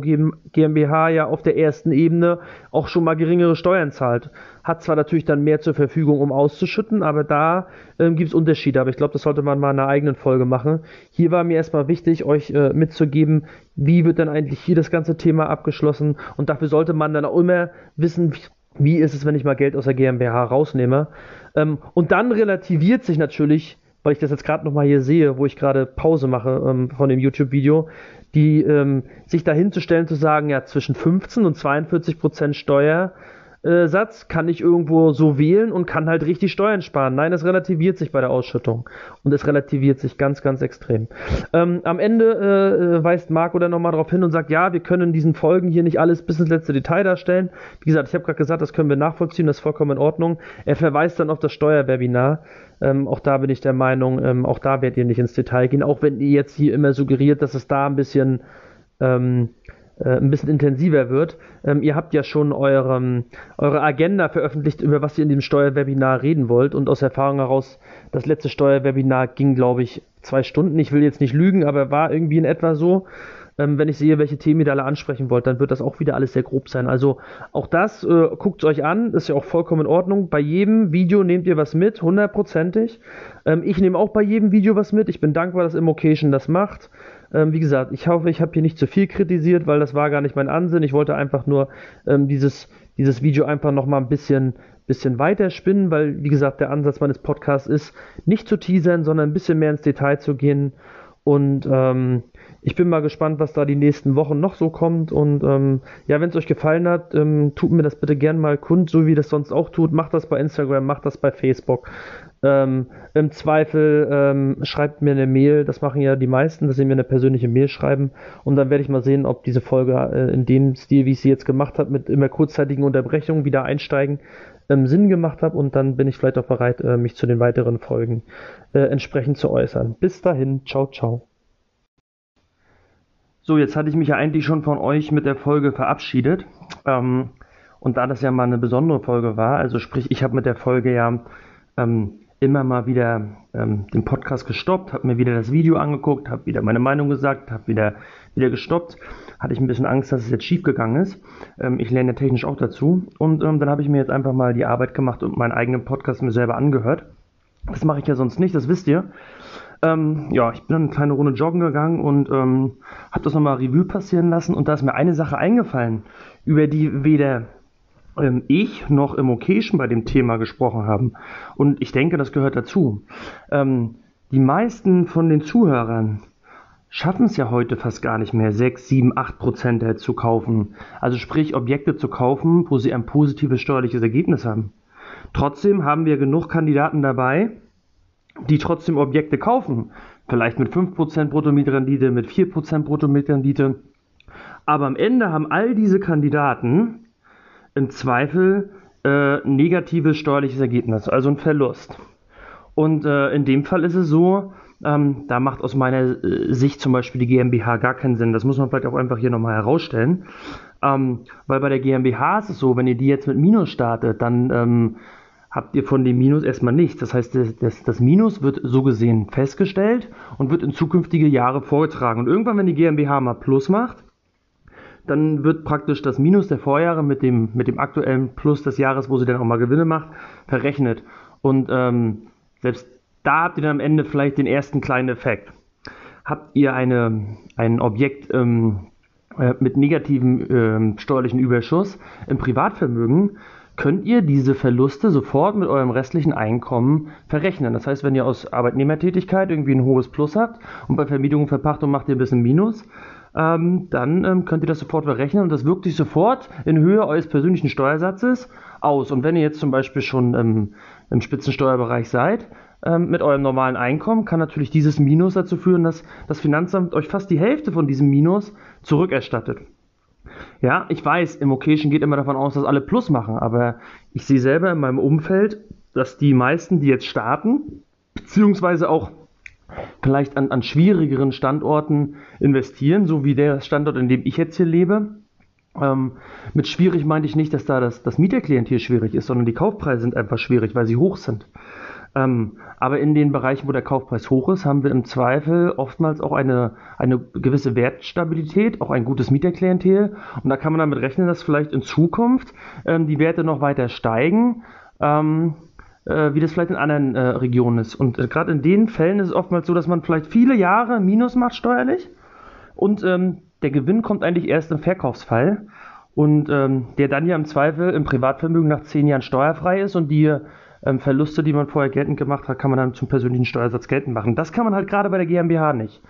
A: GmbH ja auf der ersten Ebene auch schon mal geringere Steuern zahlt. Hat zwar natürlich dann mehr zur Verfügung, um auszuschütten, aber da ähm, gibt es Unterschiede. Aber ich glaube, das sollte man mal in einer eigenen Folge machen. Hier war mir erstmal wichtig, euch äh, mitzugeben, wie wird dann eigentlich hier das ganze Thema abgeschlossen. Und dafür sollte man dann auch immer wissen, wie, wie ist es, wenn ich mal Geld aus der GmbH rausnehme. Ähm, und dann relativiert sich natürlich weil ich das jetzt gerade nochmal hier sehe, wo ich gerade Pause mache ähm, von dem YouTube-Video, die ähm, sich dahinzustellen, zu sagen, ja, zwischen 15 und 42 Prozent Steuer äh, Satz kann ich irgendwo so wählen und kann halt richtig Steuern sparen. Nein, es relativiert sich bei der Ausschüttung. Und es relativiert sich ganz, ganz extrem. Ähm, am Ende äh, weist Marco dann nochmal darauf hin und sagt, ja, wir können in diesen Folgen hier nicht alles bis ins letzte Detail darstellen. Wie gesagt, ich habe gerade gesagt, das können wir nachvollziehen, das ist vollkommen in Ordnung. Er verweist dann auf das Steuerwebinar. Ähm, auch da bin ich der Meinung, ähm, auch da werdet ihr nicht ins Detail gehen, auch wenn ihr jetzt hier immer suggeriert, dass es da ein bisschen ähm, äh, ein bisschen intensiver wird. Ähm, ihr habt ja schon eure, eure Agenda veröffentlicht, über was ihr in dem Steuerwebinar reden wollt. Und aus Erfahrung heraus, das letzte Steuerwebinar ging, glaube ich, zwei Stunden. Ich will jetzt nicht lügen, aber war irgendwie in etwa so. Ähm, wenn ich sehe, welche Themen ihr da alle ansprechen wollt, dann wird das auch wieder alles sehr grob sein. Also auch das, äh, guckt euch an, ist ja auch vollkommen in Ordnung. Bei jedem Video nehmt ihr was mit, hundertprozentig. Ähm, ich nehme auch bei jedem Video was mit. Ich bin dankbar, dass Immocation das macht. Ähm, wie gesagt, ich hoffe, ich habe hier nicht zu viel kritisiert, weil das war gar nicht mein Ansinn. Ich wollte einfach nur ähm, dieses, dieses Video einfach nochmal ein bisschen, bisschen weiter spinnen, weil, wie gesagt, der Ansatz meines Podcasts ist, nicht zu teasern, sondern ein bisschen mehr ins Detail zu gehen. Und ähm, ich bin mal gespannt, was da die nächsten Wochen noch so kommt. Und ähm, ja, wenn es euch gefallen hat, ähm, tut mir das bitte gern mal kund, so wie das sonst auch tut. Macht das bei Instagram, macht das bei Facebook. Ähm, Im Zweifel ähm, schreibt mir eine Mail, das machen ja die meisten, dass sie mir eine persönliche Mail schreiben und dann werde ich mal sehen, ob diese Folge äh, in dem Stil, wie ich sie jetzt gemacht habe, mit immer kurzzeitigen Unterbrechungen wieder einsteigen, ähm, Sinn gemacht habe und dann bin ich vielleicht auch bereit, äh, mich zu den weiteren Folgen äh, entsprechend zu äußern. Bis dahin, ciao, ciao. So, jetzt hatte ich mich ja eigentlich schon von euch mit der Folge verabschiedet. Ähm, und da das ja mal eine besondere Folge war, also sprich, ich habe mit der Folge ja ähm, immer mal wieder ähm, den Podcast gestoppt, habe mir wieder das Video angeguckt, habe wieder meine Meinung gesagt, habe wieder, wieder gestoppt. Hatte ich ein bisschen Angst, dass es jetzt schief gegangen ist. Ähm, ich lerne ja technisch auch dazu. Und ähm, dann habe ich mir jetzt einfach mal die Arbeit gemacht und meinen eigenen Podcast mir selber angehört. Das mache ich ja sonst nicht, das wisst ihr. Ähm, ja, ich bin dann eine kleine Runde joggen gegangen und ähm, habe das nochmal Revue passieren lassen. Und da ist mir eine Sache eingefallen, über die weder ähm, ich noch im Occasion bei dem Thema gesprochen haben. Und ich denke, das gehört dazu. Ähm, die meisten von den Zuhörern schaffen es ja heute fast gar nicht mehr, 6, 7, 8 Prozent zu kaufen. Also sprich Objekte zu kaufen, wo sie ein positives steuerliches Ergebnis haben. Trotzdem haben wir genug Kandidaten dabei, die trotzdem Objekte kaufen. Vielleicht mit 5% Bruttomietrendite, mit 4% Bruttomietrendite. Aber am Ende haben all diese Kandidaten im Zweifel äh, negatives steuerliches Ergebnis, also ein Verlust. Und äh, in dem Fall ist es so, ähm, da macht aus meiner äh, Sicht zum Beispiel die GmbH gar keinen Sinn. Das muss man vielleicht auch einfach hier nochmal herausstellen. Ähm, weil bei der GmbH ist es so, wenn ihr die jetzt mit Minus startet, dann ähm, habt ihr von dem Minus erstmal nichts. Das heißt, das, das, Minus wird so gesehen festgestellt und wird in zukünftige Jahre vorgetragen. Und irgendwann, wenn die GmbH mal Plus macht, dann wird praktisch das Minus der Vorjahre mit dem, mit dem aktuellen Plus des Jahres, wo sie dann auch mal Gewinne macht, verrechnet. Und ähm, selbst da habt ihr dann am Ende vielleicht den ersten kleinen Effekt. Habt ihr eine, ein Objekt ähm, äh, mit negativem ähm, steuerlichen Überschuss im Privatvermögen, könnt ihr diese Verluste sofort mit eurem restlichen Einkommen verrechnen. Das heißt, wenn ihr aus Arbeitnehmertätigkeit irgendwie ein hohes Plus habt und bei Vermietung und Verpachtung macht ihr ein bisschen Minus, ähm, dann ähm, könnt ihr das sofort verrechnen und das wirkt sich sofort in Höhe eures persönlichen Steuersatzes aus. Und wenn ihr jetzt zum Beispiel schon ähm, im Spitzensteuerbereich seid, ähm, mit eurem normalen Einkommen, kann natürlich dieses Minus dazu führen, dass das Finanzamt euch fast die Hälfte von diesem Minus zurückerstattet. Ja, ich weiß, im Occasion geht immer davon aus, dass alle Plus machen, aber ich sehe selber in meinem Umfeld, dass die meisten, die jetzt starten, beziehungsweise auch vielleicht an, an schwierigeren Standorten investieren, so wie der Standort, in dem ich jetzt hier lebe. Ähm, mit schwierig meinte ich nicht, dass da das, das Mieterklientel schwierig ist, sondern die Kaufpreise sind einfach schwierig, weil sie hoch sind. Ähm, aber in den Bereichen, wo der Kaufpreis hoch ist, haben wir im Zweifel oftmals auch eine, eine gewisse Wertstabilität, auch ein gutes Mieterklientel. Und da kann man damit rechnen, dass vielleicht in Zukunft ähm, die Werte noch weiter steigen. Ähm, äh, wie das vielleicht in anderen äh, Regionen ist. Und äh, gerade in den Fällen ist es oftmals so, dass man vielleicht viele Jahre Minus macht steuerlich und ähm, der Gewinn kommt eigentlich erst im Verkaufsfall und ähm, der dann ja im Zweifel im Privatvermögen nach zehn Jahren steuerfrei ist und die ähm, Verluste, die man vorher geltend gemacht hat, kann man dann zum persönlichen Steuersatz geltend machen. Das kann man halt gerade bei der GmbH nicht.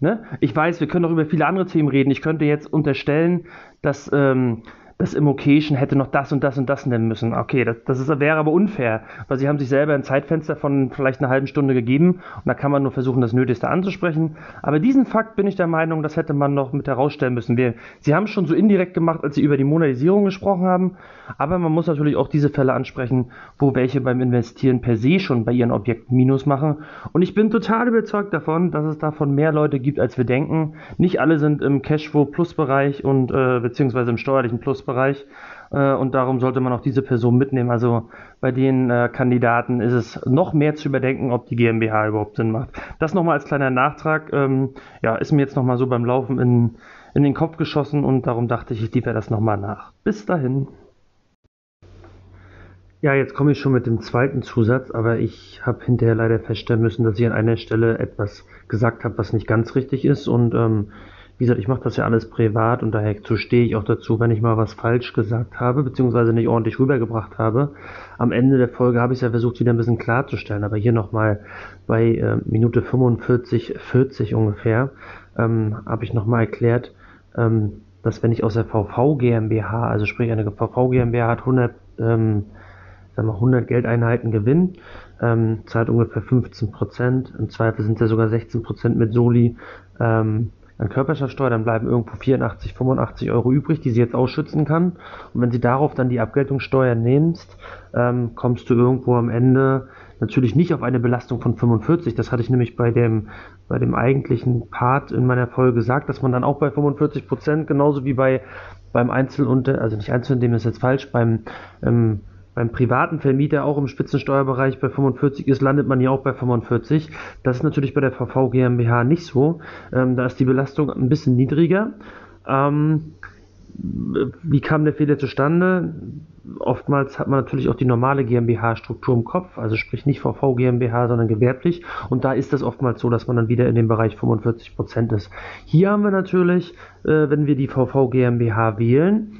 A: Ne? Ich weiß, wir können auch über viele andere Themen reden. Ich könnte jetzt unterstellen, dass ähm, das Immocation hätte noch das und das und das nennen müssen. Okay, das, das ist, wäre aber unfair, weil sie haben sich selber ein Zeitfenster von vielleicht einer halben Stunde gegeben und da kann man nur versuchen, das Nötigste anzusprechen. Aber diesen Fakt bin ich der Meinung, das hätte man noch mit herausstellen müssen. Wir, sie haben es schon so indirekt gemacht, als sie über die Monetarisierung gesprochen haben, aber man muss natürlich auch diese Fälle ansprechen, wo welche beim Investieren per se schon bei ihren Objekten Minus machen. Und ich bin total überzeugt davon, dass es davon mehr Leute gibt, als wir denken. Nicht alle sind im Cashflow-Plus-Bereich und äh, beziehungsweise im steuerlichen Plus-Bereich. Äh, und darum sollte man auch diese Person mitnehmen. Also bei den äh, Kandidaten ist es noch mehr zu überdenken, ob die GmbH überhaupt Sinn macht. Das nochmal als kleiner Nachtrag. Ähm, ja, ist mir jetzt nochmal so beim Laufen in, in den Kopf geschossen und darum dachte ich, ich liefere das nochmal nach. Bis dahin. Ja, jetzt komme ich schon mit dem zweiten Zusatz, aber ich habe hinterher leider feststellen müssen, dass ich an einer Stelle etwas gesagt habe, was nicht ganz richtig ist. Und ähm, wie gesagt, ich mache das ja alles privat und daher stehe ich auch dazu, wenn ich mal was falsch gesagt habe, beziehungsweise nicht ordentlich rübergebracht habe. Am Ende der Folge habe ich es ja versucht, wieder ein bisschen klarzustellen, aber hier nochmal bei äh, Minute 45, 40 ungefähr, ähm, habe ich nochmal erklärt, ähm, dass wenn ich aus der VV GmbH, also sprich eine VV GmbH hat 100 ähm, sagen wir 100 Geldeinheiten Gewinn, ähm, zahlt ungefähr 15 Prozent, im Zweifel sind es ja sogar 16 Prozent mit Soli ähm, an Körperschaftssteuer, dann bleiben irgendwo 84, 85 Euro übrig, die sie jetzt ausschützen kann. Und wenn sie darauf dann die Abgeltungssteuer nimmst, ähm, kommst du irgendwo am Ende natürlich nicht auf eine Belastung von 45. Das hatte ich nämlich bei dem, bei dem eigentlichen Part in meiner Folge gesagt, dass man dann auch bei 45 Prozent, genauso wie bei beim Einzelunter, also nicht Einzelunternehmen ist jetzt falsch, beim ähm, beim privaten Vermieter auch im Spitzensteuerbereich bei 45 ist, landet man ja auch bei 45. Das ist natürlich bei der VV GmbH nicht so. Ähm, da ist die Belastung ein bisschen niedriger. Ähm, wie kam der Fehler zustande? Oftmals hat man natürlich auch die normale GmbH-Struktur im Kopf, also sprich nicht VV GmbH, sondern gewerblich. Und da ist es oftmals so, dass man dann wieder in dem Bereich 45% ist. Hier haben wir natürlich, äh, wenn wir die VV GmbH wählen,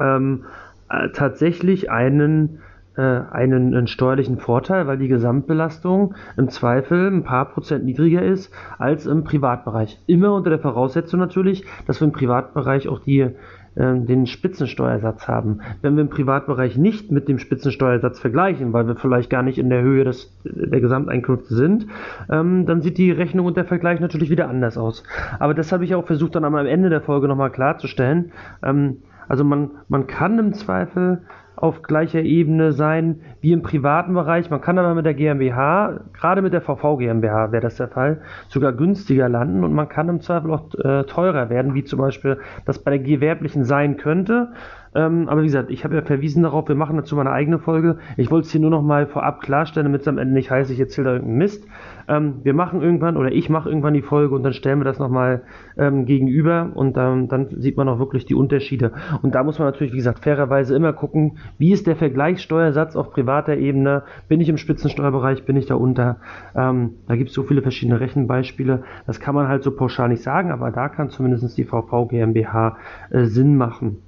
A: ähm, äh, tatsächlich einen, äh, einen, einen, steuerlichen Vorteil, weil die Gesamtbelastung im Zweifel ein paar Prozent niedriger ist als im Privatbereich. Immer unter der Voraussetzung natürlich, dass wir im Privatbereich auch die äh, den Spitzensteuersatz haben. Wenn wir im Privatbereich nicht mit dem Spitzensteuersatz vergleichen, weil wir vielleicht gar nicht in der Höhe des, der Gesamteinkünfte sind, ähm, dann sieht die Rechnung und der Vergleich natürlich wieder anders aus. Aber das habe ich auch versucht dann am Ende der Folge nochmal klarzustellen. Ähm, also man, man kann im Zweifel auf gleicher Ebene sein wie im privaten Bereich. Man kann aber mit der GmbH, gerade mit der VV GmbH wäre das der Fall, sogar günstiger landen und man kann im Zweifel auch äh, teurer werden, wie zum Beispiel das bei der gewerblichen sein könnte. Ähm, aber wie gesagt, ich habe ja verwiesen darauf, wir machen dazu mal eine eigene Folge. Ich wollte es hier nur noch mal vorab klarstellen, damit es am Ende nicht heißt, ich erzähle da irgendeinen Mist. Ähm, wir machen irgendwann oder ich mache irgendwann die Folge und dann stellen wir das nochmal ähm, gegenüber und ähm, dann sieht man auch wirklich die Unterschiede. Und da muss man natürlich, wie gesagt, fairerweise immer gucken, wie ist der Vergleichssteuersatz auf privater Ebene? Bin ich im Spitzensteuerbereich? Bin ich da unter? Ähm, da gibt es so viele verschiedene Rechenbeispiele. Das kann man halt so pauschal nicht sagen, aber da kann zumindest die VV GmbH äh, Sinn machen.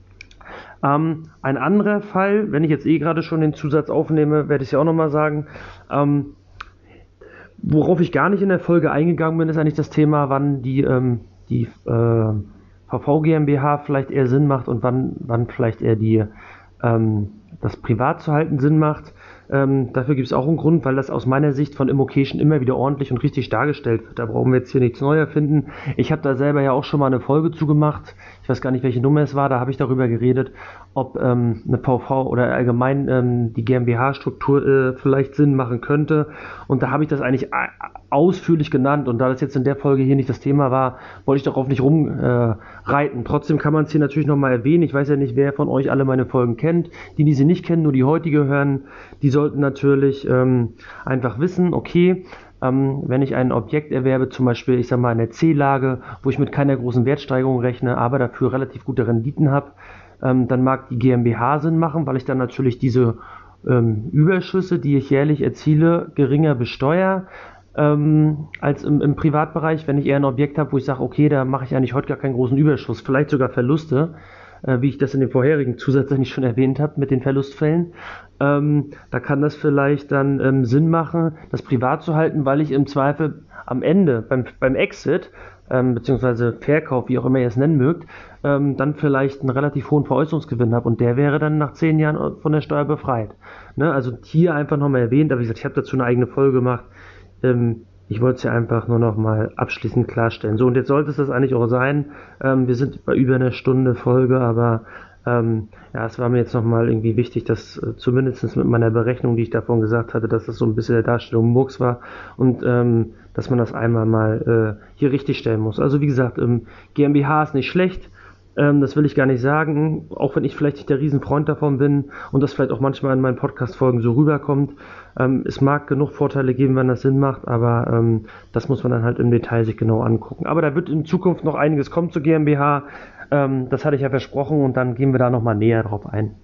A: Ähm, ein anderer Fall, wenn ich jetzt eh gerade schon den Zusatz aufnehme, werde ich es ja auch nochmal sagen. Ähm, worauf ich gar nicht in der Folge eingegangen bin, ist eigentlich das Thema, wann die, ähm, die äh, VV GmbH vielleicht eher Sinn macht und wann, wann vielleicht eher die, ähm, das privat zu halten Sinn macht. Ähm, dafür gibt es auch einen Grund, weil das aus meiner Sicht von Immocation immer wieder ordentlich und richtig dargestellt wird. Da brauchen wir jetzt hier nichts Neues erfinden. Ich habe da selber ja auch schon mal eine Folge zugemacht. Ich weiß gar nicht, welche Nummer es war. Da habe ich darüber geredet, ob ähm, eine VV oder allgemein ähm, die GmbH-Struktur äh, vielleicht Sinn machen könnte. Und da habe ich das eigentlich ausführlich genannt. Und da das jetzt in der Folge hier nicht das Thema war, wollte ich darauf nicht rumreiten. Äh, Trotzdem kann man es hier natürlich nochmal erwähnen. Ich weiß ja nicht, wer von euch alle meine Folgen kennt. Die, die sie nicht kennen, nur die heutige hören, die sollten natürlich ähm, einfach wissen, okay, ähm, wenn ich ein Objekt erwerbe, zum Beispiel, ich sage mal, eine C-Lage, wo ich mit keiner großen Wertsteigerung rechne, aber dafür relativ gute Renditen habe, ähm, dann mag die GmbH Sinn machen, weil ich dann natürlich diese ähm, Überschüsse, die ich jährlich erziele, geringer besteuere ähm, als im, im, Privatbereich, wenn ich eher ein Objekt habe, wo ich sage, okay, da mache ich eigentlich heute gar keinen großen Überschuss, vielleicht sogar Verluste, äh, wie ich das in den vorherigen Zusätzen nicht schon erwähnt habe mit den Verlustfällen. Ähm, da kann das vielleicht dann ähm, Sinn machen, das privat zu halten, weil ich im Zweifel am Ende beim, beim Exit ähm, beziehungsweise Verkauf, wie auch immer ihr es nennen mögt, ähm, dann vielleicht einen relativ hohen Veräußerungsgewinn habe und der wäre dann nach zehn Jahren von der Steuer befreit. Ne? Also hier einfach nochmal erwähnt, aber wie gesagt, ich habe dazu eine eigene Folge gemacht. Ähm, ich wollte es ja einfach nur nochmal abschließend klarstellen. So, und jetzt sollte es das eigentlich auch sein. Ähm, wir sind bei über einer Stunde Folge, aber ähm, ja, es war mir jetzt nochmal irgendwie wichtig, dass äh, zumindest mit meiner Berechnung, die ich davon gesagt hatte, dass das so ein bisschen der Darstellung Murks war und ähm, dass man das einmal mal äh, hier richtig stellen muss. Also wie gesagt, ähm, GmbH ist nicht schlecht, ähm, das will ich gar nicht sagen, auch wenn ich vielleicht nicht der Riesenfreund davon bin und das vielleicht auch manchmal in meinen Podcast-Folgen so rüberkommt. Ähm, es mag genug Vorteile geben, wenn das Sinn macht, aber ähm, das muss man dann halt im Detail sich genau angucken. Aber da wird in Zukunft noch einiges kommen zur GmbH. Ähm, das hatte ich ja versprochen und dann gehen wir da nochmal näher drauf ein.